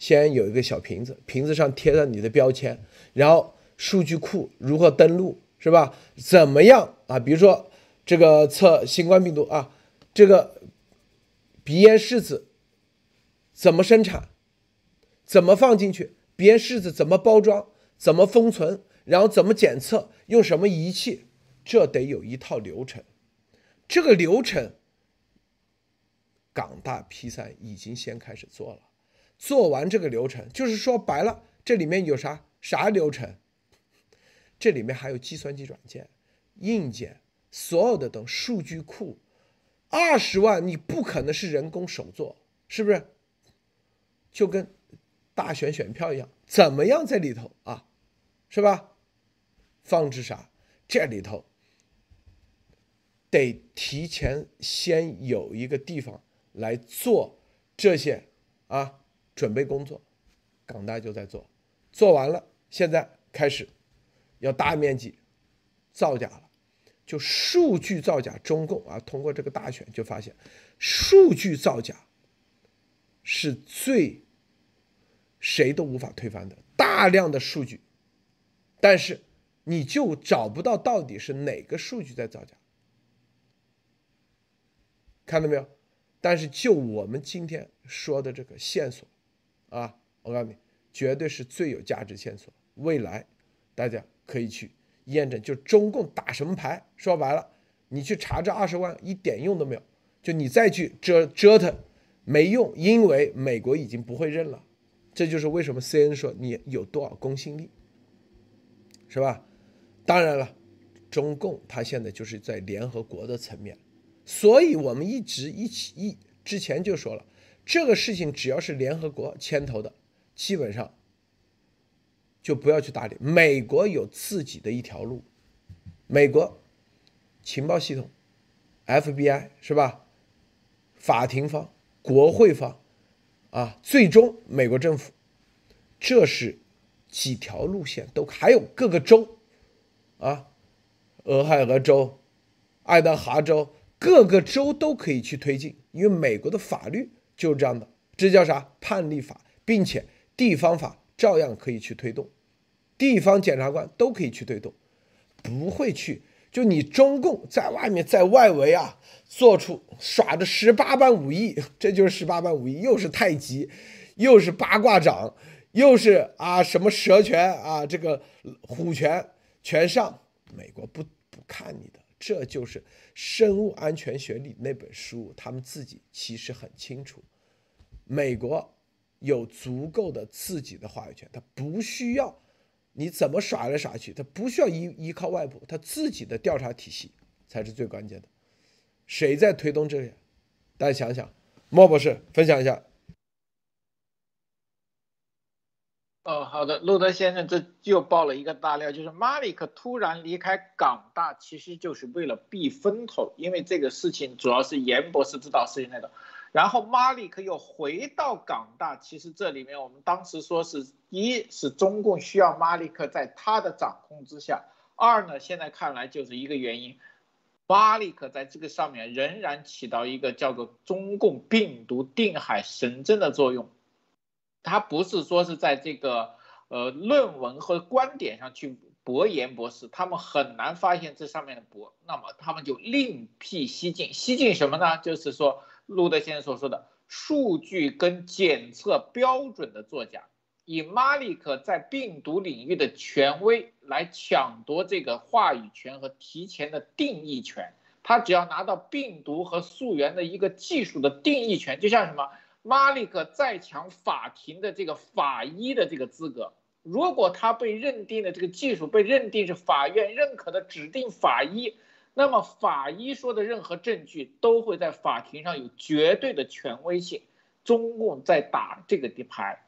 先有一个小瓶子，瓶子上贴上你的标签，然后数据库如何登录，是吧？怎么样啊？比如说这个测新冠病毒啊，这个鼻咽拭子怎么生产，怎么放进去？鼻咽拭子怎么包装？怎么封存？然后怎么检测？用什么仪器？这得有一套流程，这个流程，港大 P 三已经先开始做了，做完这个流程，就是说白了，这里面有啥啥流程？这里面还有计算机软件、硬件，所有的等数据库，二十万你不可能是人工手做，是不是？就跟大选选票一样，怎么样在里头啊？是吧？放置啥？这里头。得提前先有一个地方来做这些啊准备工作，港大就在做，做完了，现在开始要大面积造假了，就数据造假。中共啊，通过这个大选就发现，数据造假是最谁都无法推翻的，大量的数据，但是你就找不到到底是哪个数据在造假。看到没有？但是就我们今天说的这个线索，啊，我告诉你，绝对是最有价值线索。未来大家可以去验证，就中共打什么牌？说白了，你去查这二十万一点用都没有，就你再去折折腾没用，因为美国已经不会认了。这就是为什么 C N 说你有多少公信力，是吧？当然了，中共他现在就是在联合国的层面。所以，我们一直一起一之前就说了，这个事情只要是联合国牵头的，基本上就不要去搭理。美国有自己的一条路，美国情报系统，FBI 是吧？法庭方、国会方，啊，最终美国政府，这是几条路线都还有各个州，啊，俄亥俄州、爱达荷州。各个州都可以去推进，因为美国的法律就是这样的，这叫啥判例法，并且地方法照样可以去推动，地方检察官都可以去推动，不会去。就你中共在外面在外围啊，做出耍着十八般武艺，这就是十八般武艺，又是太极，又是八卦掌，又是啊什么蛇拳啊，这个虎拳全上，美国不不看你的。这就是生物安全学里那本书，他们自己其实很清楚，美国有足够的自己的话语权，他不需要你怎么耍来耍去，他不需要依依靠外部，他自己的调查体系才是最关键的。谁在推动这个？大家想想，莫博士分享一下。哦，好的，路德先生，这又爆了一个大料，就是马里克突然离开港大，其实就是为了避风头，因为这个事情主要是严博士知道事情那个，然后马里克又回到港大，其实这里面我们当时说是一是中共需要马里克在他的掌控之下，二呢现在看来就是一个原因，马利克在这个上面仍然起到一个叫做中共病毒定海神针的作用。他不是说是在这个呃论文和观点上去驳严博士，他们很难发现这上面的驳，那么他们就另辟蹊径。蹊径什么呢？就是说路德先生所说的数据跟检测标准的作假。以马利克在病毒领域的权威来抢夺这个话语权和提前的定义权，他只要拿到病毒和溯源的一个技术的定义权，就像什么，马利克再抢法庭的这个法医的这个资格，如果他被认定的这个技术被认定是法院认可的指定法医，那么法医说的任何证据都会在法庭上有绝对的权威性。中共在打这个底牌。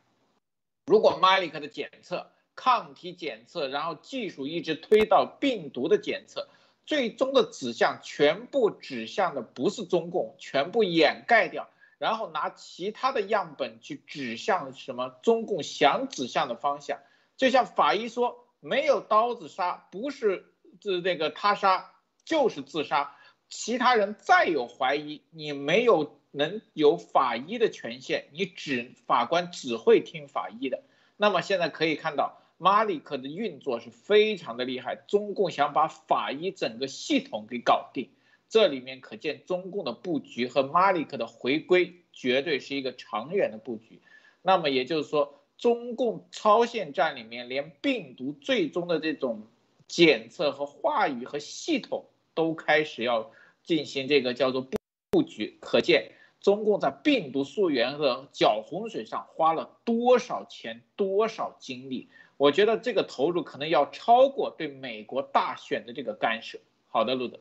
如果马里克的检测、抗体检测，然后技术一直推到病毒的检测，最终的指向全部指向的不是中共，全部掩盖掉，然后拿其他的样本去指向什么中共想指向的方向。就像法医说，没有刀子杀，不是这那个他杀就是自杀，其他人再有怀疑，你没有。能有法医的权限，你只法官只会听法医的。那么现在可以看到，马里克的运作是非常的厉害。中共想把法医整个系统给搞定，这里面可见中共的布局和马里克的回归绝对是一个长远的布局。那么也就是说，中共超限战里面连病毒最终的这种检测和话语和系统都开始要进行这个叫做布局，可见。中共在病毒溯源和搅洪水上花了多少钱、多少精力？我觉得这个投入可能要超过对美国大选的这个干涉。好的，路德，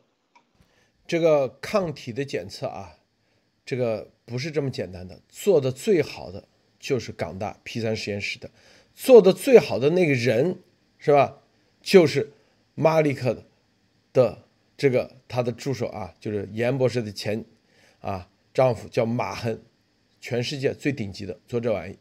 这个抗体的检测啊，这个不是这么简单的。做的最好的就是港大 P 三实验室的，做的最好的那个人是吧？就是马利克的这个他的助手啊，就是严博士的前啊。丈夫叫马亨，全世界最顶级的做这玩意，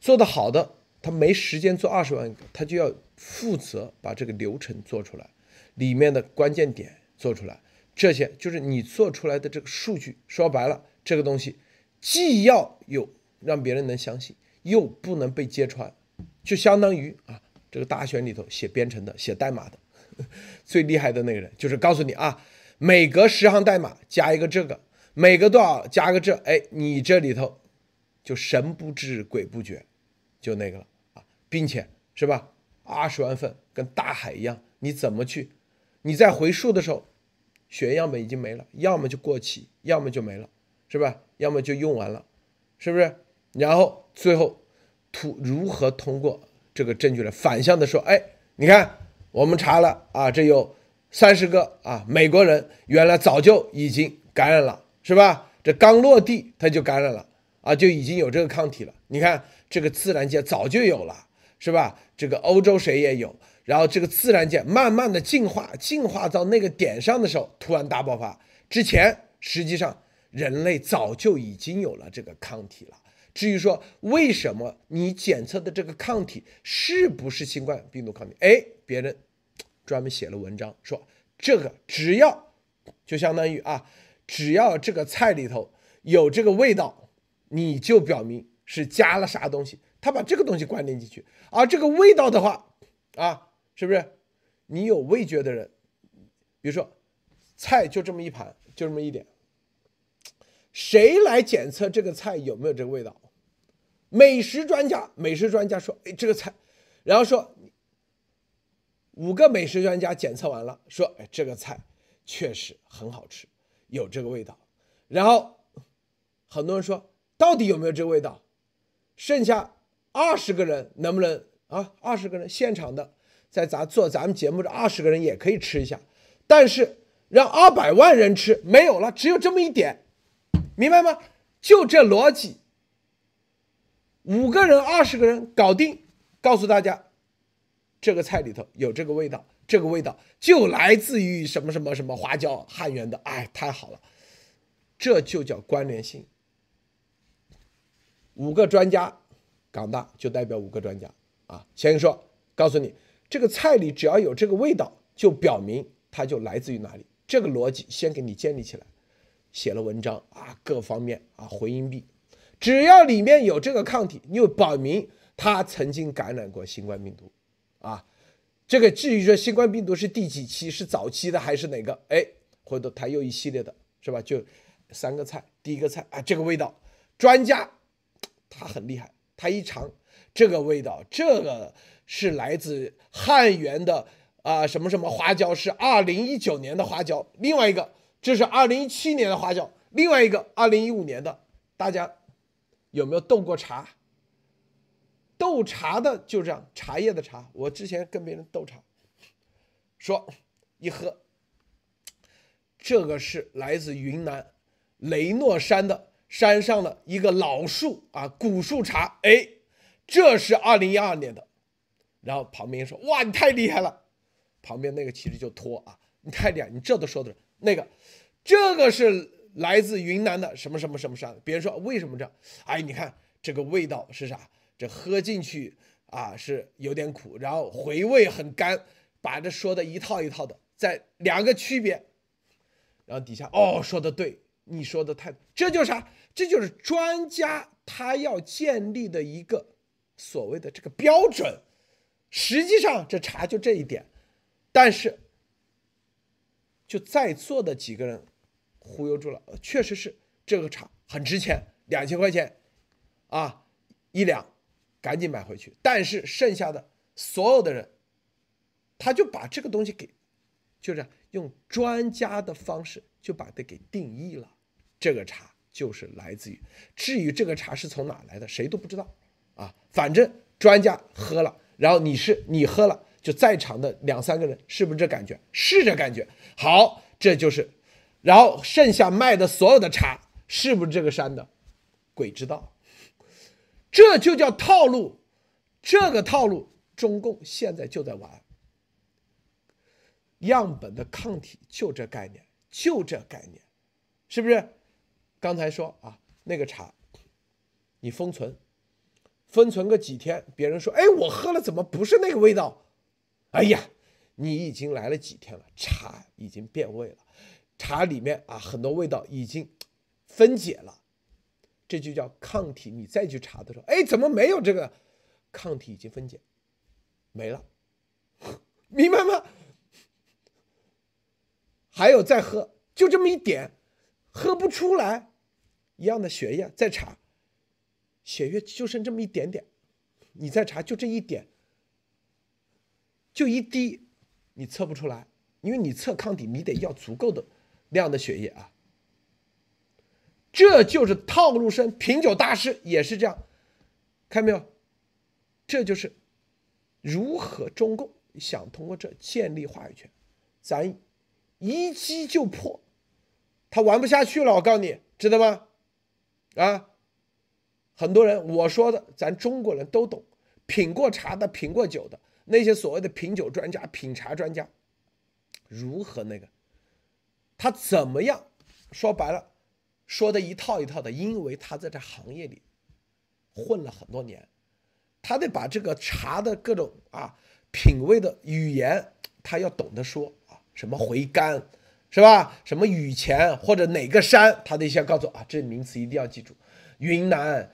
做得好的，他没时间做二十万个，他就要负责把这个流程做出来，里面的关键点做出来，这些就是你做出来的这个数据。说白了，这个东西既要有让别人能相信，又不能被揭穿，就相当于啊，这个大选里头写编程的、写代码的，最厉害的那个人，就是告诉你啊，每隔十行代码加一个这个。每隔多少加个这，哎，你这里头就神不知鬼不觉，就那个了啊，并且是吧？二十万份跟大海一样，你怎么去？你在回溯的时候，血样本已经没了，要么就过期，要么就没了，是吧？要么就用完了，是不是？然后最后通如何通过这个证据来反向的说，哎，你看我们查了啊，这有三十个啊美国人原来早就已经感染了。是吧？这刚落地他就感染了啊，就已经有这个抗体了。你看这个自然界早就有了，是吧？这个欧洲谁也有，然后这个自然界慢慢的进化，进化到那个点上的时候，突然大爆发。之前实际上人类早就已经有了这个抗体了。至于说为什么你检测的这个抗体是不是新冠病毒抗体？哎，别人专门写了文章说，这个只要就相当于啊。只要这个菜里头有这个味道，你就表明是加了啥东西。他把这个东西关联进去，而这个味道的话，啊，是不是？你有味觉的人，比如说菜就这么一盘，就这么一点，谁来检测这个菜有没有这个味道？美食专家，美食专家说，哎，这个菜，然后说五个美食专家检测完了，说，哎，这个菜确实很好吃。有这个味道，然后很多人说到底有没有这个味道？剩下二十个人能不能啊？二十个人现场的在咱做咱们节目的二十个人也可以吃一下，但是让二百万人吃没有了，只有这么一点，明白吗？就这逻辑，五个人、二十个人搞定，告诉大家这个菜里头有这个味道。这个味道就来自于什么什么什么花椒汉源的，哎，太好了，这就叫关联性。五个专家，港大就代表五个专家啊。先说，告诉你，这个菜里只要有这个味道，就表明它就来自于哪里。这个逻辑先给你建立起来，写了文章啊，各方面啊回音壁，只要里面有这个抗体，又表明他曾经感染过新冠病毒，啊，这个至于说新冠病毒是第几期，是早期的还是哪个？哎，回头他又一系列的是吧？就三个菜，第一个菜啊，这个味道，专家他很厉害，他一尝这个味道，这个是来自汉源的啊什么什么花椒，是二零一九年的花椒，另外一个这是二零一七年的花椒，另外一个二零一五年的，大家有没有斗过茶？斗茶的就这样，茶叶的茶。我之前跟别人斗茶，说一喝，这个是来自云南雷诺山的山上的一个老树啊，古树茶。哎，这是二零一二年的。然后旁边说：“哇，你太厉害了。”旁边那个其实就托啊，你太厉害，你这都说的。那个，这个是来自云南的什么什么什么山。别人说为什么这样？哎，你看这个味道是啥？这喝进去啊是有点苦，然后回味很干，把这说的一套一套的，在两个区别，然后底下哦说的对，你说的太，这就是啥？这就是专家他要建立的一个所谓的这个标准。实际上这茶就这一点，但是就在座的几个人忽悠住了，确实是这个茶很值钱，两千块钱啊一两。赶紧买回去，但是剩下的所有的人，他就把这个东西给，就是用专家的方式就把它给定义了。这个茶就是来自于，至于这个茶是从哪来的，谁都不知道啊。反正专家喝了，然后你是你喝了，就在场的两三个人是不是这感觉？是这感觉。好，这就是，然后剩下卖的所有的茶是不是这个山的，鬼知道。这就叫套路，这个套路中共现在就在玩。样本的抗体就这概念，就这概念，是不是？刚才说啊，那个茶，你封存，封存个几天，别人说，哎，我喝了怎么不是那个味道？哎呀，你已经来了几天了，茶已经变味了，茶里面啊很多味道已经分解了。这就叫抗体，你再去查的时候，哎，怎么没有这个抗体已经分解没了？明白吗？还有再喝，就这么一点，喝不出来，一样的血液再查，血液就剩这么一点点，你再查就这一点，就一滴，你测不出来，因为你测抗体，你得要足够的量的血液啊。这就是套路深，品酒大师也是这样，看没有？这就是如何中共想通过这建立话语权，咱一击就破，他玩不下去了。我告诉你，知道吗？啊，很多人我说的，咱中国人都懂，品过茶的、品过酒的那些所谓的品酒专家、品茶专家，如何那个？他怎么样？说白了。说的一套一套的，因为他在这行业里混了很多年，他得把这个茶的各种啊品味的语言，他要懂得说啊，什么回甘，是吧？什么雨前或者哪个山，他得先告诉我啊，这名词一定要记住，云南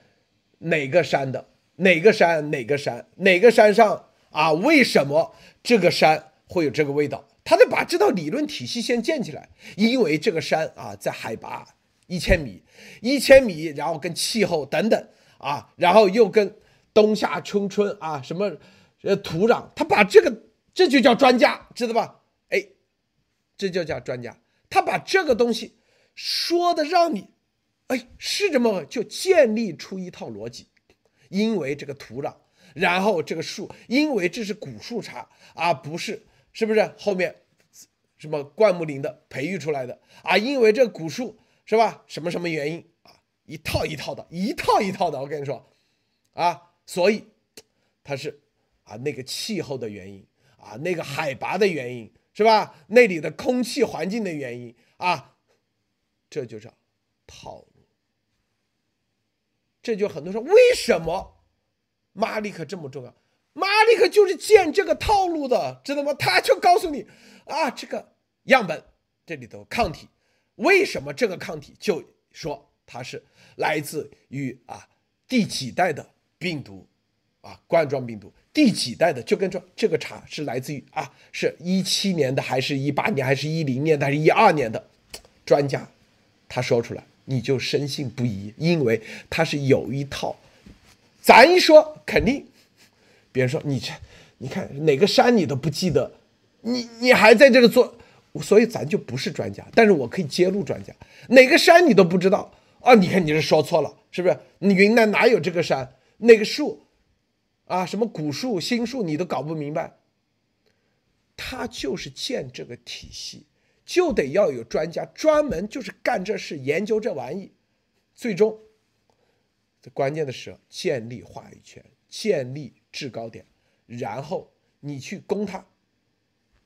哪个山的哪个山哪个山哪个山上啊？为什么这个山会有这个味道？他得把这套理论体系先建起来，因为这个山啊，在海拔。一千米，一千米，然后跟气候等等啊，然后又跟冬夏春春啊，什么呃土壤，他把这个这就叫专家，知道吧？哎，这就叫专家，他把这个东西说的让你，哎，是这么就建立出一套逻辑，因为这个土壤，然后这个树，因为这是古树茶啊，不是，是不是后面什么灌木林的培育出来的啊？因为这古树。是吧？什么什么原因啊？一套一套的，一套一套的。我跟你说，啊，所以它是啊，那个气候的原因啊，那个海拔的原因是吧？那里的空气环境的原因啊，这就叫套路。这就很多人说，为什么马里克这么重要？马里克就是建这个套路的，知道吗？他就告诉你啊，这个样本这里头抗体。为什么这个抗体就说它是来自于啊第几代的病毒，啊，冠状病毒第几代的，就跟这这个茶是来自于啊，是一七年的，还是一八年，还是一零年的，还是一二年的，专家他说出来，你就深信不疑，因为他是有一套。咱一说肯定，别人说你这，你看哪个山你都不记得，你你还在这个做，所以咱就不是专家，但是我可以揭露专家，哪个山你都不知道啊？你看你是说错了，是不是？你云南哪有这个山？那个树？啊，什么古树、新树，你都搞不明白。他就是建这个体系，就得要有专家专门就是干这事、研究这玩意。最终，在关键的时候，建立话语权，建立制高点，然后你去攻他，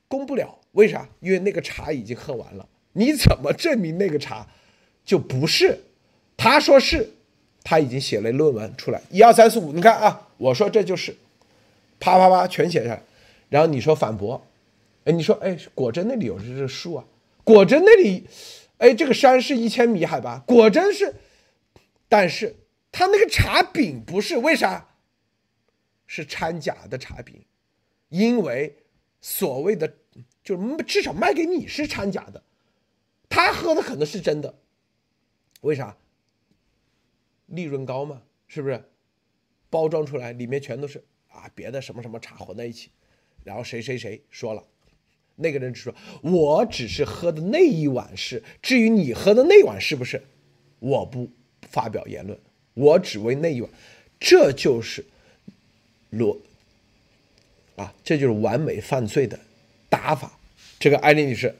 攻不了。为啥？因为那个茶已经喝完了。你怎么证明那个茶就不是？他说是。他已经写了论文出来，一二三四五，你看啊，我说这就是，啪啪啪全写下来，然后你说反驳，哎，你说哎，果真那里有这树啊，果真那里，哎，这个山是一千米海拔，果真是，但是他那个茶饼不是，为啥？是掺假的茶饼，因为所谓的就是至少卖给你是掺假的，他喝的可能是真的，为啥？利润高嘛，是不是？包装出来里面全都是啊，别的什么什么茶混在一起，然后谁谁谁说了，那个人只说，我只是喝的那一碗是，至于你喝的那碗是不是，我不发表言论，我只为那一碗，这就是罗啊，这就是完美犯罪的打法。这个艾丽女士。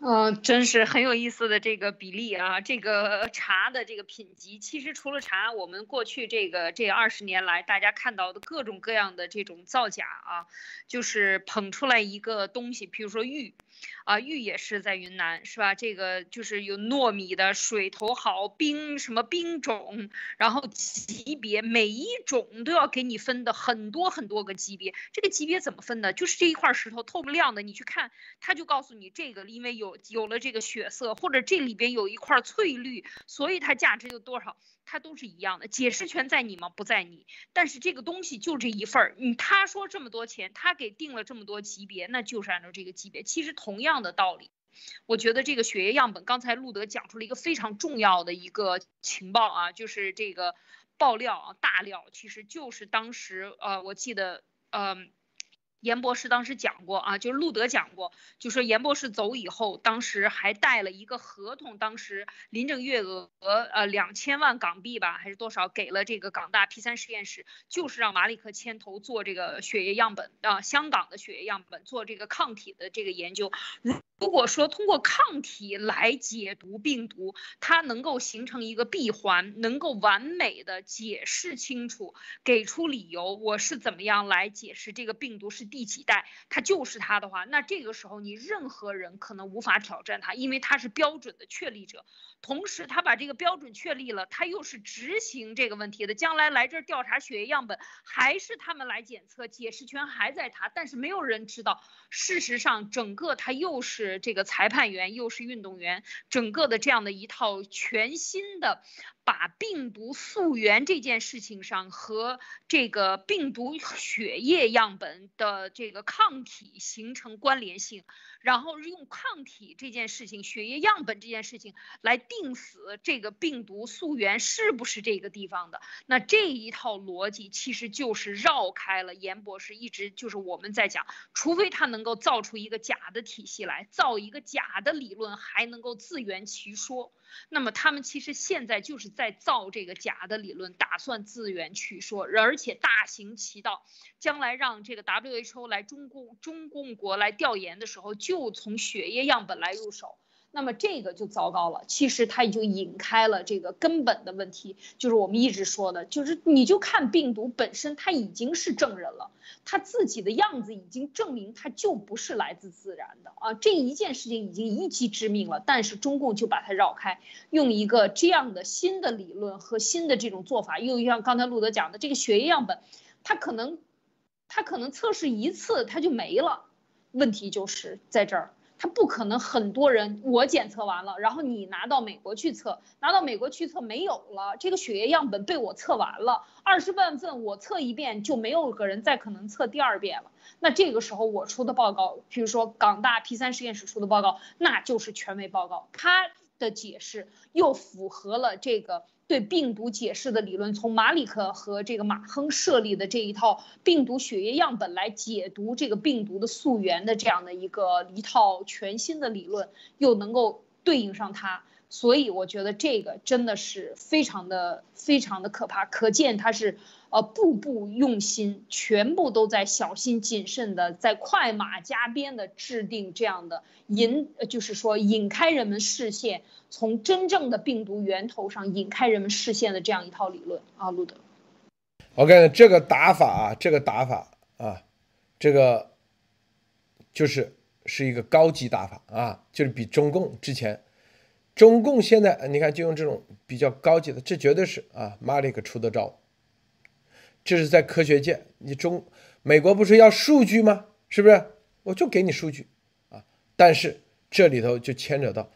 嗯，真是很有意思的这个比例啊！这个茶的这个品级，其实除了茶，我们过去这个这二十年来，大家看到的各种各样的这种造假啊，就是捧出来一个东西，比如说玉。啊，玉也是在云南，是吧？这个就是有糯米的，水头好，冰什么冰种，然后级别每一种都要给你分的很多很多个级别。这个级别怎么分的？就是这一块石头透不亮的，你去看，他就告诉你这个，因为有有了这个血色，或者这里边有一块翠绿，所以它价值有多少。它都是一样的，解释权在你吗？不在你。但是这个东西就这一份儿，你他说这么多钱，他给定了这么多级别，那就是按照这个级别。其实同样的道理，我觉得这个血液样本，刚才路德讲出了一个非常重要的一个情报啊，就是这个爆料啊，大料，其实就是当时呃，我记得嗯。严博士当时讲过啊，就是路德讲过，就说严博士走以后，当时还带了一个合同，当时林郑月娥呃两千万港币吧，还是多少，给了这个港大 P 三实验室，就是让马里克牵头做这个血液样本啊，香港的血液样本做这个抗体的这个研究。如果说通过抗体来解读病毒，它能够形成一个闭环，能够完美的解释清楚，给出理由，我是怎么样来解释这个病毒是第几代，他就是他的话，那这个时候你任何人可能无法挑战他，因为他是标准的确立者。同时，他把这个标准确立了，他又是执行这个问题的。将来来这儿调查血液样本，还是他们来检测，解释权还在他。但是没有人知道，事实上，整个他又是这个裁判员，又是运动员，整个的这样的一套全新的。把病毒溯源这件事情上和这个病毒血液样本的这个抗体形成关联性，然后用抗体这件事情、血液样本这件事情来定死这个病毒溯源是不是这个地方的。那这一套逻辑其实就是绕开了严博士一直就是我们在讲，除非他能够造出一个假的体系来，造一个假的理论，还能够自圆其说。那么他们其实现在就是在造这个假的理论，打算自圆其说，而且大行其道，将来让这个 WHO 来中共中共国来调研的时候，就从血液样本来入手。那么这个就糟糕了，其实它已经引开了这个根本的问题，就是我们一直说的，就是你就看病毒本身，它已经是证人了，它自己的样子已经证明它就不是来自自然的啊，这一件事情已经一击致命了，但是中共就把它绕开，用一个这样的新的理论和新的这种做法，又像刚才路德讲的这个血液样本，它可能，它可能测试一次它就没了，问题就是在这儿。他不可能很多人我检测完了，然后你拿到美国去测，拿到美国去测没有了，这个血液样本被我测完了，二十万份我测一遍就没有个人再可能测第二遍了。那这个时候我出的报告，比如说港大 P 三实验室出的报告，那就是权威报告，他的解释又符合了这个。对病毒解释的理论，从马里克和这个马亨设立的这一套病毒血液样本来解读这个病毒的溯源的这样的一个一套全新的理论，又能够对应上它。所以我觉得这个真的是非常的非常的可怕，可见他是呃步步用心，全部都在小心谨慎的，在快马加鞭的制定这样的引，就是说引开人们视线，从真正的病毒源头上引开人们视线的这样一套理论啊，路德。OK，这个打法啊，这个打法啊，这个就是是一个高级打法啊，就是比中共之前。中共现在你看就用这种比较高级的，这绝对是啊，马里克出的招。这是在科学界，你中美国不是要数据吗？是不是？我就给你数据啊。但是这里头就牵扯到，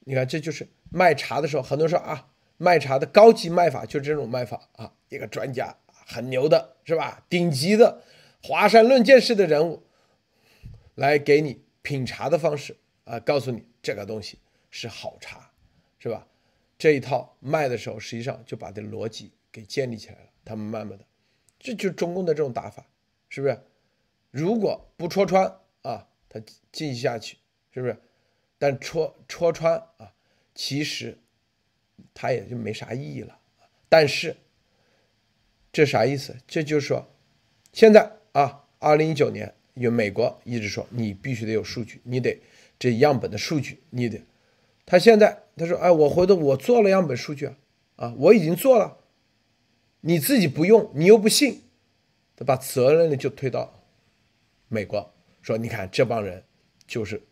你看这就是卖茶的时候，很多人说啊，卖茶的高级卖法就是这种卖法啊，一个专家很牛的是吧？顶级的华山论剑式的人物来给你品茶的方式啊，告诉你这个东西。是好茶，是吧？这一套卖的时候，实际上就把这逻辑给建立起来了。他们慢慢的，这就是中共的这种打法，是不是？如果不戳穿啊，他继续下去，是不是？但戳戳穿啊，其实他也就没啥意义了。但是这啥意思？这就是说，现在啊，二零一九年，有美国一直说你必须得有数据，你得这样本的数据，你得。他现在他说：“哎，我回头我做了样本数据啊，啊，我已经做了，你自己不用，你又不信，他把责任呢就推到美国，说你看这帮人就是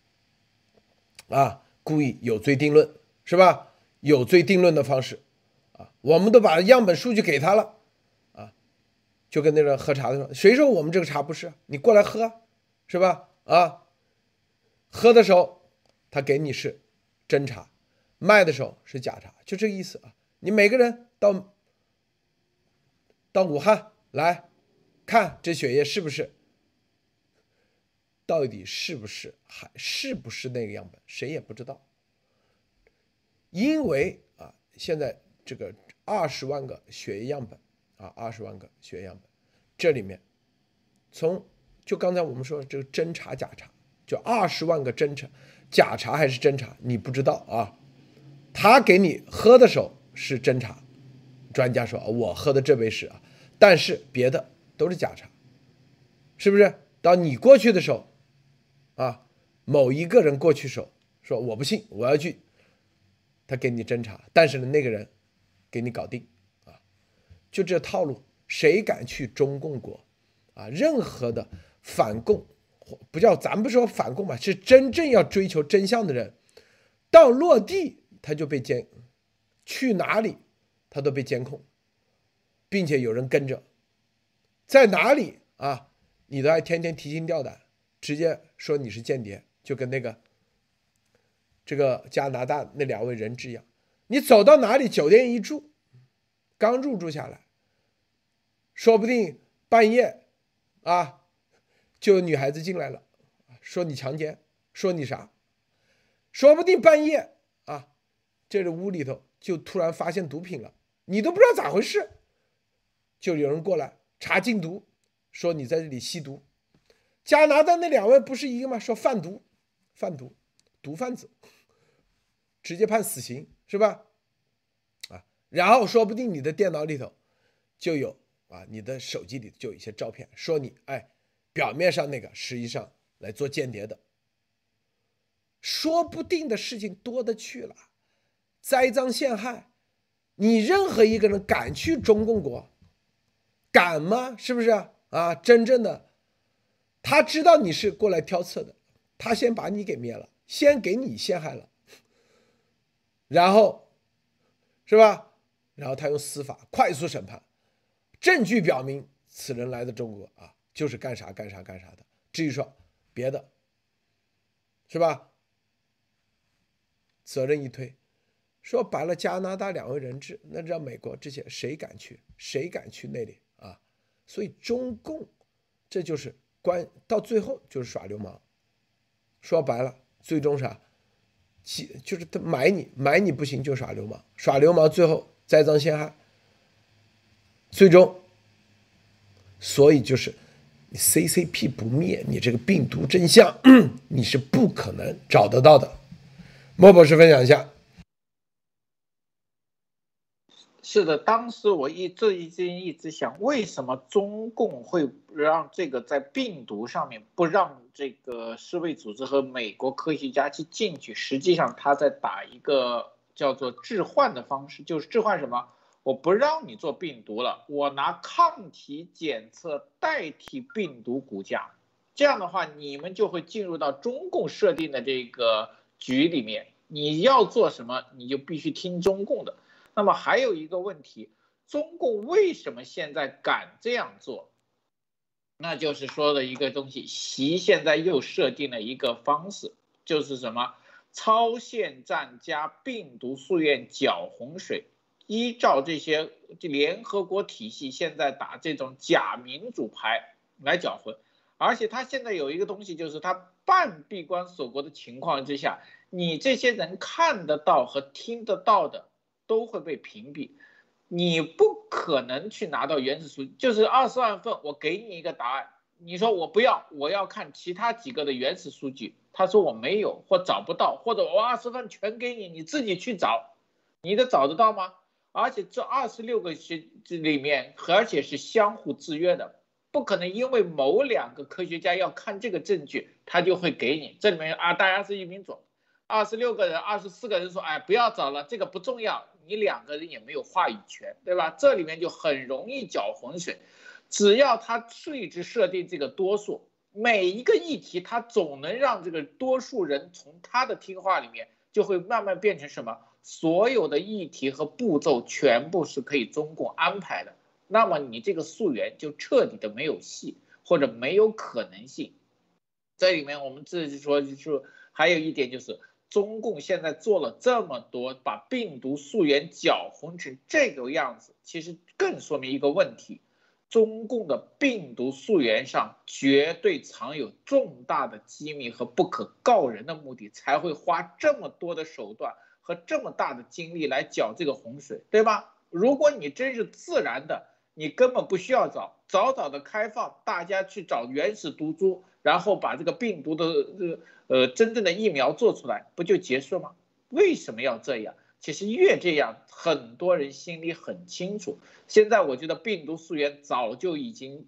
啊，故意有罪定论是吧？有罪定论的方式啊，我们都把样本数据给他了啊，就跟那个喝茶的说，谁说我们这个茶不是？你过来喝，是吧？啊，喝的时候他给你是。”真茶，卖的时候是假茶，就这个意思啊！你每个人到到武汉来看这血液是不是，到底是不是还是不是那个样本，谁也不知道。因为啊，现在这个二十万个血液样本啊，二十万个血液样本，这里面从就刚才我们说这个真茶假茶，就二十万个真茶。假茶还是真茶，你不知道啊。他给你喝的时候是真茶，专家说我喝的这杯是啊，但是别的都是假茶，是不是？到你过去的时候，啊，某一个人过去时候说我不信，我要去，他给你侦查，但是呢那个人给你搞定啊，就这套路，谁敢去中共国啊？任何的反共。不叫咱不说反共吧，是真正要追求真相的人，到落地他就被监，去哪里他都被监控，并且有人跟着，在哪里啊，你都还天天提心吊胆，直接说你是间谍，就跟那个这个加拿大那两位人质一样，你走到哪里酒店一住，刚入住下来，说不定半夜啊。就有女孩子进来了，说你强奸，说你啥，说不定半夜啊，这个屋里头就突然发现毒品了，你都不知道咋回事，就有人过来查禁毒，说你在这里吸毒。加拿大那两位不是一个吗？说贩毒，贩毒，毒贩子，直接判死刑是吧？啊，然后说不定你的电脑里头就有啊，你的手机里就有一些照片，说你哎。表面上那个，实际上来做间谍的，说不定的事情多的去了，栽赃陷害，你任何一个人敢去中共国，敢吗？是不是啊？真正的，他知道你是过来挑刺的，他先把你给灭了，先给你陷害了，然后，是吧？然后他用司法快速审判，证据表明此人来自中国啊。就是干啥干啥干啥的。至于说别的，是吧？责任一推，说白了，加拿大两位人质，那让美国这些谁敢去？谁敢去那里啊？所以中共这就是关到最后就是耍流氓。说白了，最终啥？其就是他买你买你不行就耍流氓，耍流氓最后栽赃陷害，最终，所以就是 CCP 不灭，你这个病毒真相 你是不可能找得到的。莫博士分享一下。是的，当时我一这一直一直想，为什么中共会让这个在病毒上面不让这个世卫组织和美国科学家去进去？实际上他在打一个叫做置换的方式，就是置换什么？我不让你做病毒了，我拿抗体检测代替病毒骨架，这样的话你们就会进入到中共设定的这个局里面，你要做什么你就必须听中共的。那么还有一个问题，中共为什么现在敢这样做？那就是说的一个东西，习现在又设定了一个方式，就是什么超限战加病毒溯源搅洪水，依照这些联合国体系现在打这种假民主牌来搅浑，而且他现在有一个东西，就是他半闭关锁国的情况之下，你这些人看得到和听得到的。都会被屏蔽，你不可能去拿到原始数据，就是二十万份，我给你一个答案，你说我不要，我要看其他几个的原始数据，他说我没有或找不到，或者我二十份全给你，你自己去找，你的找得到吗？而且这二十六个学这里面，而且是相互制约的，不可能因为某两个科学家要看这个证据，他就会给你，这里面啊，大家是一民主，二十六个人，二十四个人说，哎，不要找了，这个不重要。你两个人也没有话语权，对吧？这里面就很容易搅浑水。只要他一直设定这个多数，每一个议题他总能让这个多数人从他的听话里面，就会慢慢变成什么？所有的议题和步骤全部是可以中共安排的。那么你这个溯源就彻底的没有戏，或者没有可能性。这里面我们自己说，就是还有一点就是。中共现在做了这么多，把病毒溯源搅浑成这个样子，其实更说明一个问题：中共的病毒溯源上绝对藏有重大的机密和不可告人的目的，才会花这么多的手段和这么大的精力来搅这个洪水，对吧？如果你真是自然的，你根本不需要找，早早的开放，大家去找原始毒株，然后把这个病毒的呃。呃，真正的疫苗做出来不就结束吗？为什么要这样？其实越这样，很多人心里很清楚。现在我觉得病毒溯源早就已经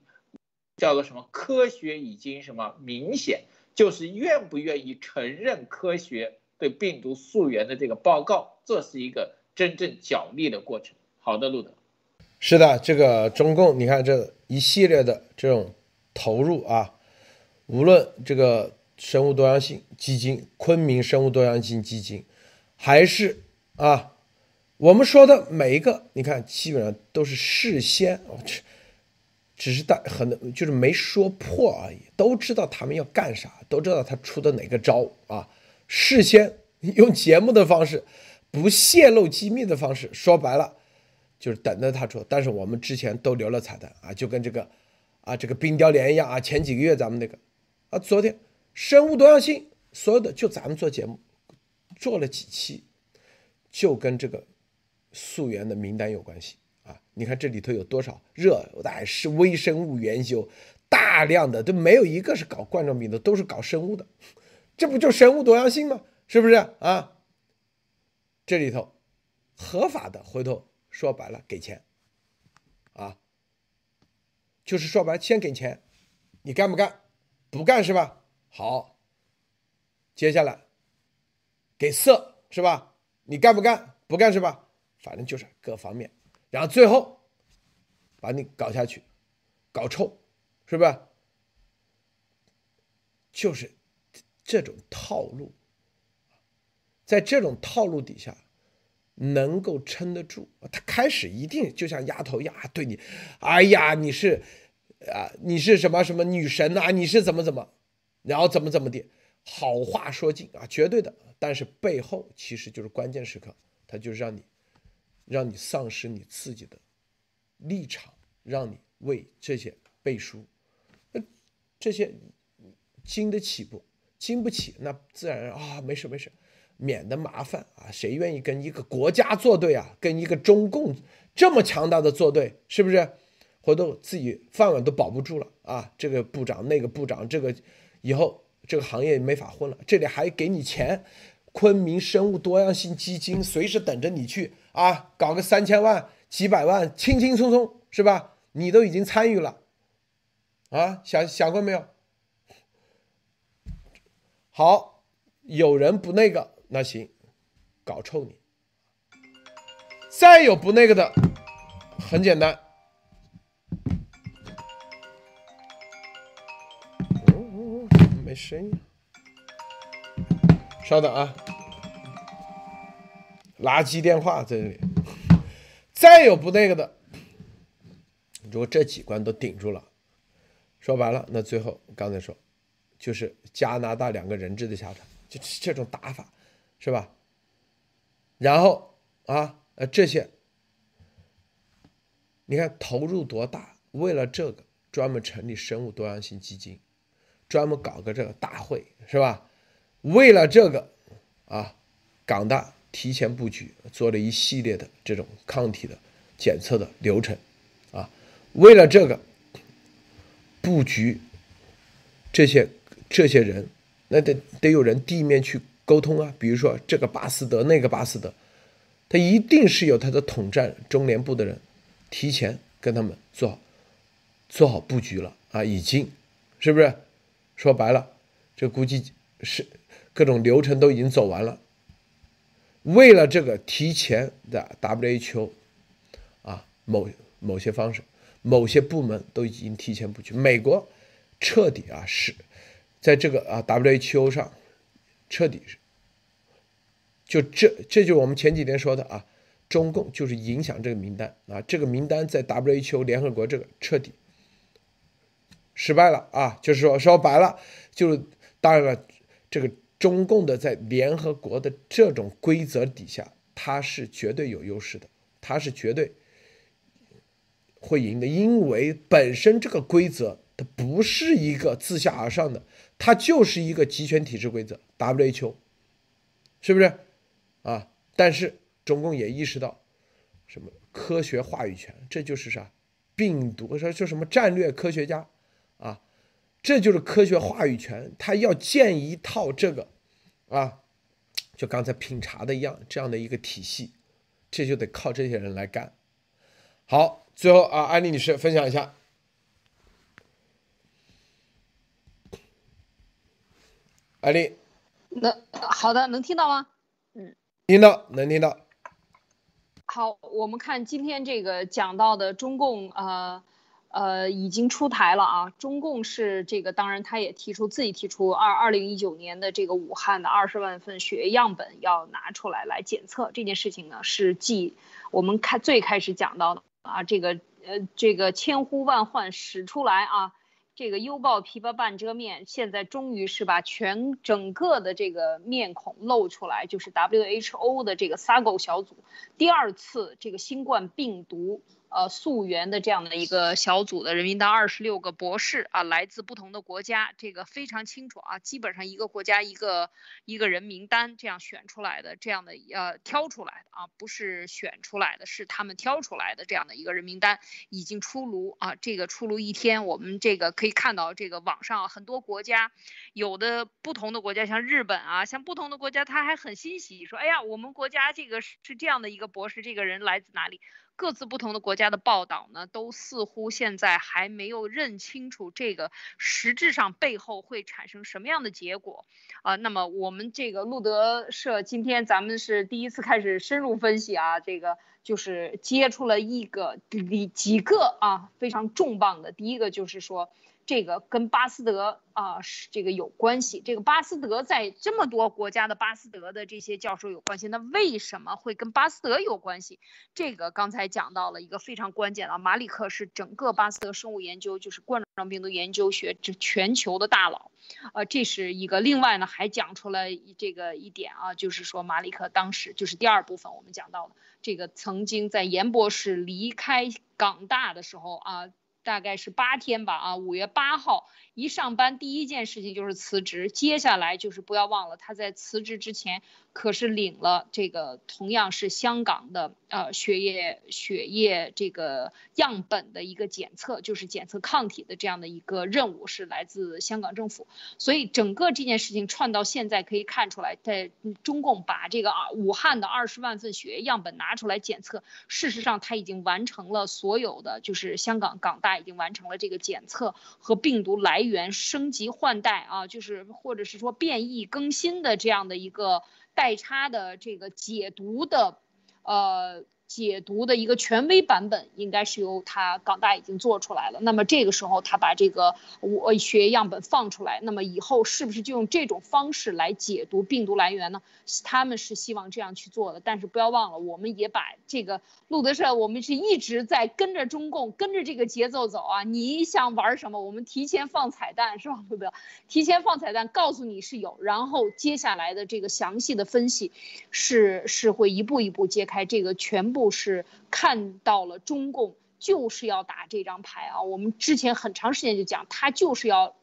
叫做什么科学已经什么明显，就是愿不愿意承认科学对病毒溯源的这个报告，这是一个真正角力的过程。好的，路德，是的，这个中共，你看这一系列的这种投入啊，无论这个。生物多样性基金，昆明生物多样性基金，还是啊，我们说的每一个，你看基本上都是事先，我去，只是大很多就是没说破而已，都知道他们要干啥，都知道他出的哪个招啊，事先用节目的方式，不泄露机密的方式，说白了就是等着他出，但是我们之前都留了彩蛋啊，就跟这个啊这个冰雕连一样啊，前几个月咱们那个啊，昨天。生物多样性，所有的就咱们做节目做了几期，就跟这个溯源的名单有关系啊！你看这里头有多少热，带，是微生物研究，大量的都没有一个是搞冠状病毒，都是搞生物的，这不就生物多样性吗？是不是啊？这里头合法的，回头说白了给钱啊，就是说白了先给钱，你干不干？不干是吧？好，接下来给色是吧？你干不干？不干是吧？反正就是各方面，然后最后把你搞下去，搞臭，是吧？就是这种套路，在这种套路底下能够撑得住，他开始一定就像丫头一样，对你，哎呀，你是啊，你是什么什么女神啊？你是怎么怎么？然后怎么怎么的，好话说尽啊，绝对的。但是背后其实就是关键时刻，他就是让你，让你丧失你自己的立场，让你为这些背书。那这些经得起不？经不起，那自然啊，没事没事，免得麻烦啊。谁愿意跟一个国家作对啊？跟一个中共这么强大的作对，是不是？回头自己饭碗都保不住了啊！这个部长，那个部长，这个以后这个行业没法混了。这里还给你钱，昆明生物多样性基金随时等着你去啊！搞个三千万、几百万，轻轻松松是吧？你都已经参与了啊！想想过没有？好，有人不那个，那行，搞臭你。再有不那个的，很简单。没声音，稍等啊。垃圾电话在这里。再有不那个的，如果这几关都顶住了，说白了，那最后刚才说。就是加拿大两个人质的下场，就这种打法，是吧？然后啊，呃，这些，你看投入多大？为了这个，专门成立生物多样性基金，专门搞个这个大会，是吧？为了这个，啊，港大提前布局，做了一系列的这种抗体的检测的流程，啊，为了这个布局这些。这些人，那得得有人地面去沟通啊。比如说这个巴斯德，那个巴斯德，他一定是有他的统战中联部的人，提前跟他们做好做好布局了啊。已经，是不是？说白了，这估计是各种流程都已经走完了。为了这个提前的 WHO 啊，某某些方式，某些部门都已经提前布局。美国彻底啊是。在这个啊 WHO 上，彻底是，就这这就是我们前几天说的啊，中共就是影响这个名单啊，这个名单在 WHO 联合国这个彻底失败了啊，就是说说白了，就当然了，这个中共的在联合国的这种规则底下，它是绝对有优势的，它是绝对会赢的，因为本身这个规则它不是一个自下而上的。它就是一个集权体制规则，WHO，是不是啊？但是中共也意识到，什么科学话语权，这就是啥？病毒说就什么战略科学家啊，这就是科学话语权。他要建一套这个啊，就刚才品茶的一样，这样的一个体系，这就得靠这些人来干。好，最后啊，安利女士分享一下。艾丽，那好的，能听到吗？听到，能听到。好，我们看今天这个讲到的中共，呃，呃，已经出台了啊。中共是这个，当然他也提出自己提出二二零一九年的这个武汉的二十万份血液样本要拿出来来检测这件事情呢，是继我们开最开始讲到的啊，这个呃，这个千呼万唤始出来啊。这个犹抱琵琶半遮面，现在终于是把全整个的这个面孔露出来，就是 WHO 的这个 SAGO 小组第二次这个新冠病毒。呃，溯源的这样的一个小组的人民党二十六个博士啊，来自不同的国家，这个非常清楚啊，基本上一个国家一个一个人名单这样选出来的，这样的呃挑出来的啊，不是选出来的，是他们挑出来的这样的一个人名单已经出炉啊，这个出炉一天，我们这个可以看到这个网上很多国家，有的不同的国家像日本啊，像不同的国家他还很欣喜说，哎呀，我们国家这个是这样的一个博士，这个人来自哪里？各自不同的国家的报道呢，都似乎现在还没有认清楚这个实质上背后会产生什么样的结果啊。那么我们这个路德社今天咱们是第一次开始深入分析啊，这个就是接触了一个几几个啊非常重磅的，第一个就是说。这个跟巴斯德啊是这个有关系。这个巴斯德在这么多国家的巴斯德的这些教授有关系，那为什么会跟巴斯德有关系？这个刚才讲到了一个非常关键的，马里克是整个巴斯德生物研究，就是冠状病毒研究学这全球的大佬。呃，这是一个。另外呢，还讲出了这个一点啊，就是说马里克当时就是第二部分我们讲到的这个曾经在严博士离开港大的时候啊。大概是八天吧，啊，五月八号一上班，第一件事情就是辞职。接下来就是不要忘了，他在辞职之前可是领了这个同样是香港的呃血液血液这个样本的一个检测，就是检测抗体的这样的一个任务，是来自香港政府。所以整个这件事情串到现在可以看出来，在中共把这个啊武汉的二十万份血液样本拿出来检测，事实上他已经完成了所有的，就是香港港大。已经完成了这个检测和病毒来源升级换代啊，就是或者是说变异更新的这样的一个代差的这个解读的，呃。解读的一个权威版本应该是由他港大已经做出来了。那么这个时候他把这个我血液样本放出来，那么以后是不是就用这种方式来解读病毒来源呢？他们是希望这样去做的。但是不要忘了，我们也把这个路德社，我们是一直在跟着中共，跟着这个节奏走啊。你想玩什么？我们提前放彩蛋是吧，路德？提前放彩蛋，告诉你是有，然后接下来的这个详细的分析，是是会一步一步揭开这个全部。就是看到了中共就是要打这张牌啊！我们之前很长时间就讲，他就是要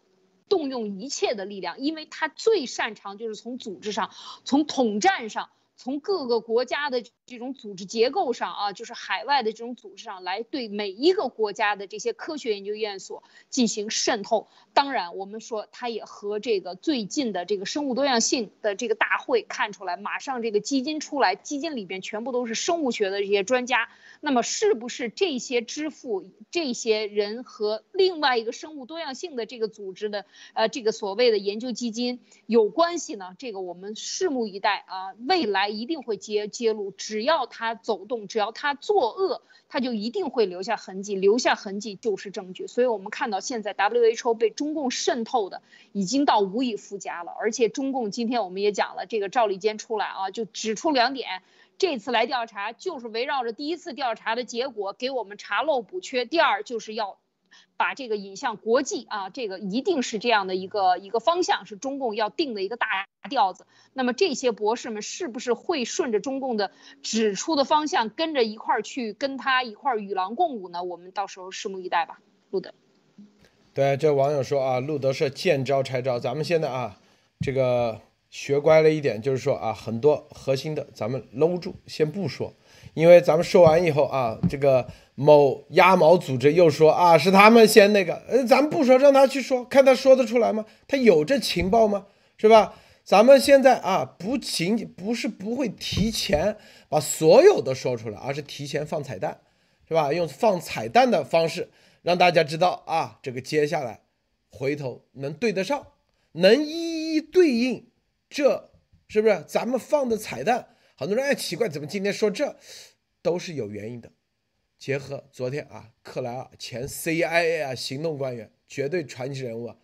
动用一切的力量，因为他最擅长就是从组织上，从统战上。从各个国家的这种组织结构上啊，就是海外的这种组织上来对每一个国家的这些科学研究院所进行渗透。当然，我们说它也和这个最近的这个生物多样性的这个大会看出来，马上这个基金出来，基金里边全部都是生物学的这些专家。那么，是不是这些支付这些人和另外一个生物多样性的这个组织的呃这个所谓的研究基金有关系呢？这个我们拭目以待啊，未来。一定会揭揭露，只要他走动，只要他作恶，他就一定会留下痕迹，留下痕迹就是证据。所以我们看到现在 WHO 被中共渗透的已经到无以复加了，而且中共今天我们也讲了，这个赵立坚出来啊，就指出两点，这次来调查就是围绕着第一次调查的结果给我们查漏补缺，第二就是要。把这个引向国际啊，这个一定是这样的一个一个方向，是中共要定的一个大调子。那么这些博士们是不是会顺着中共的指出的方向，跟着一块儿去跟他一块儿与狼共舞呢？我们到时候拭目以待吧。路德，对，这网友说啊，路德是见招拆招。咱们现在啊，这个学乖了一点，就是说啊，很多核心的咱们搂住，先不说，因为咱们说完以后啊，这个。某鸭毛组织又说啊，是他们先那个，呃，咱们不说，让他去说，看他说得出来吗？他有这情报吗？是吧？咱们现在啊，不仅仅不是不会提前把所有的说出来，而是提前放彩蛋，是吧？用放彩蛋的方式让大家知道啊，这个接下来回头能对得上，能一一对应，这是不是咱们放的彩蛋？很多人哎奇怪，怎么今天说这都是有原因的。结合昨天啊，克莱尔前 CIA 啊行动官员，绝对传奇人物啊，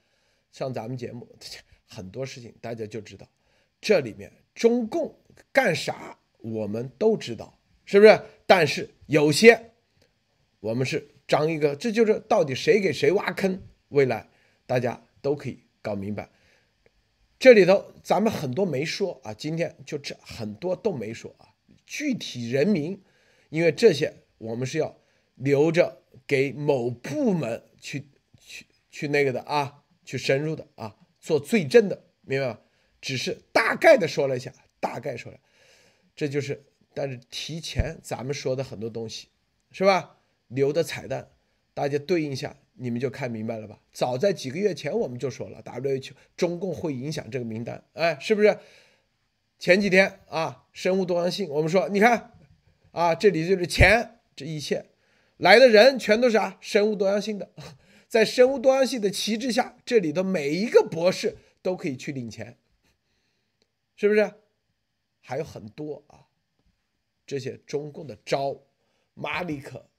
上咱们节目，很多事情大家就知道，这里面中共干啥我们都知道，是不是？但是有些我们是张一个，这就是到底谁给谁挖坑，未来大家都可以搞明白。这里头咱们很多没说啊，今天就这很多都没说啊，具体人名，因为这些。我们是要留着给某部门去去去那个的啊，去深入的啊，做罪证的，明白吗？只是大概的说了一下，大概说了，这就是，但是提前咱们说的很多东西，是吧？留的彩蛋，大家对应一下，你们就看明白了吧？早在几个月前我们就说了，W H 中共会影响这个名单，哎，是不是？前几天啊，生物多样性，我们说，你看啊，这里就是钱。这一切来的人全都是啊，生物多样性的，在生物多样性的旗帜下，这里的每一个博士都可以去领钱，是不是？还有很多啊，这些中共的招，马里克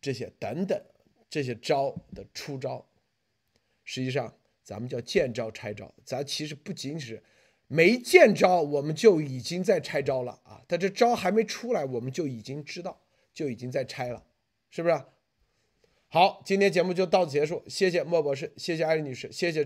这些等等这些招的出招，实际上咱们叫见招拆招，咱其实不仅是没见招，我们就已经在拆招了啊，他这招还没出来，我们就已经知道。就已经在拆了，是不是？好，今天节目就到此结束，谢谢莫博士，谢谢艾丽女士，谢谢。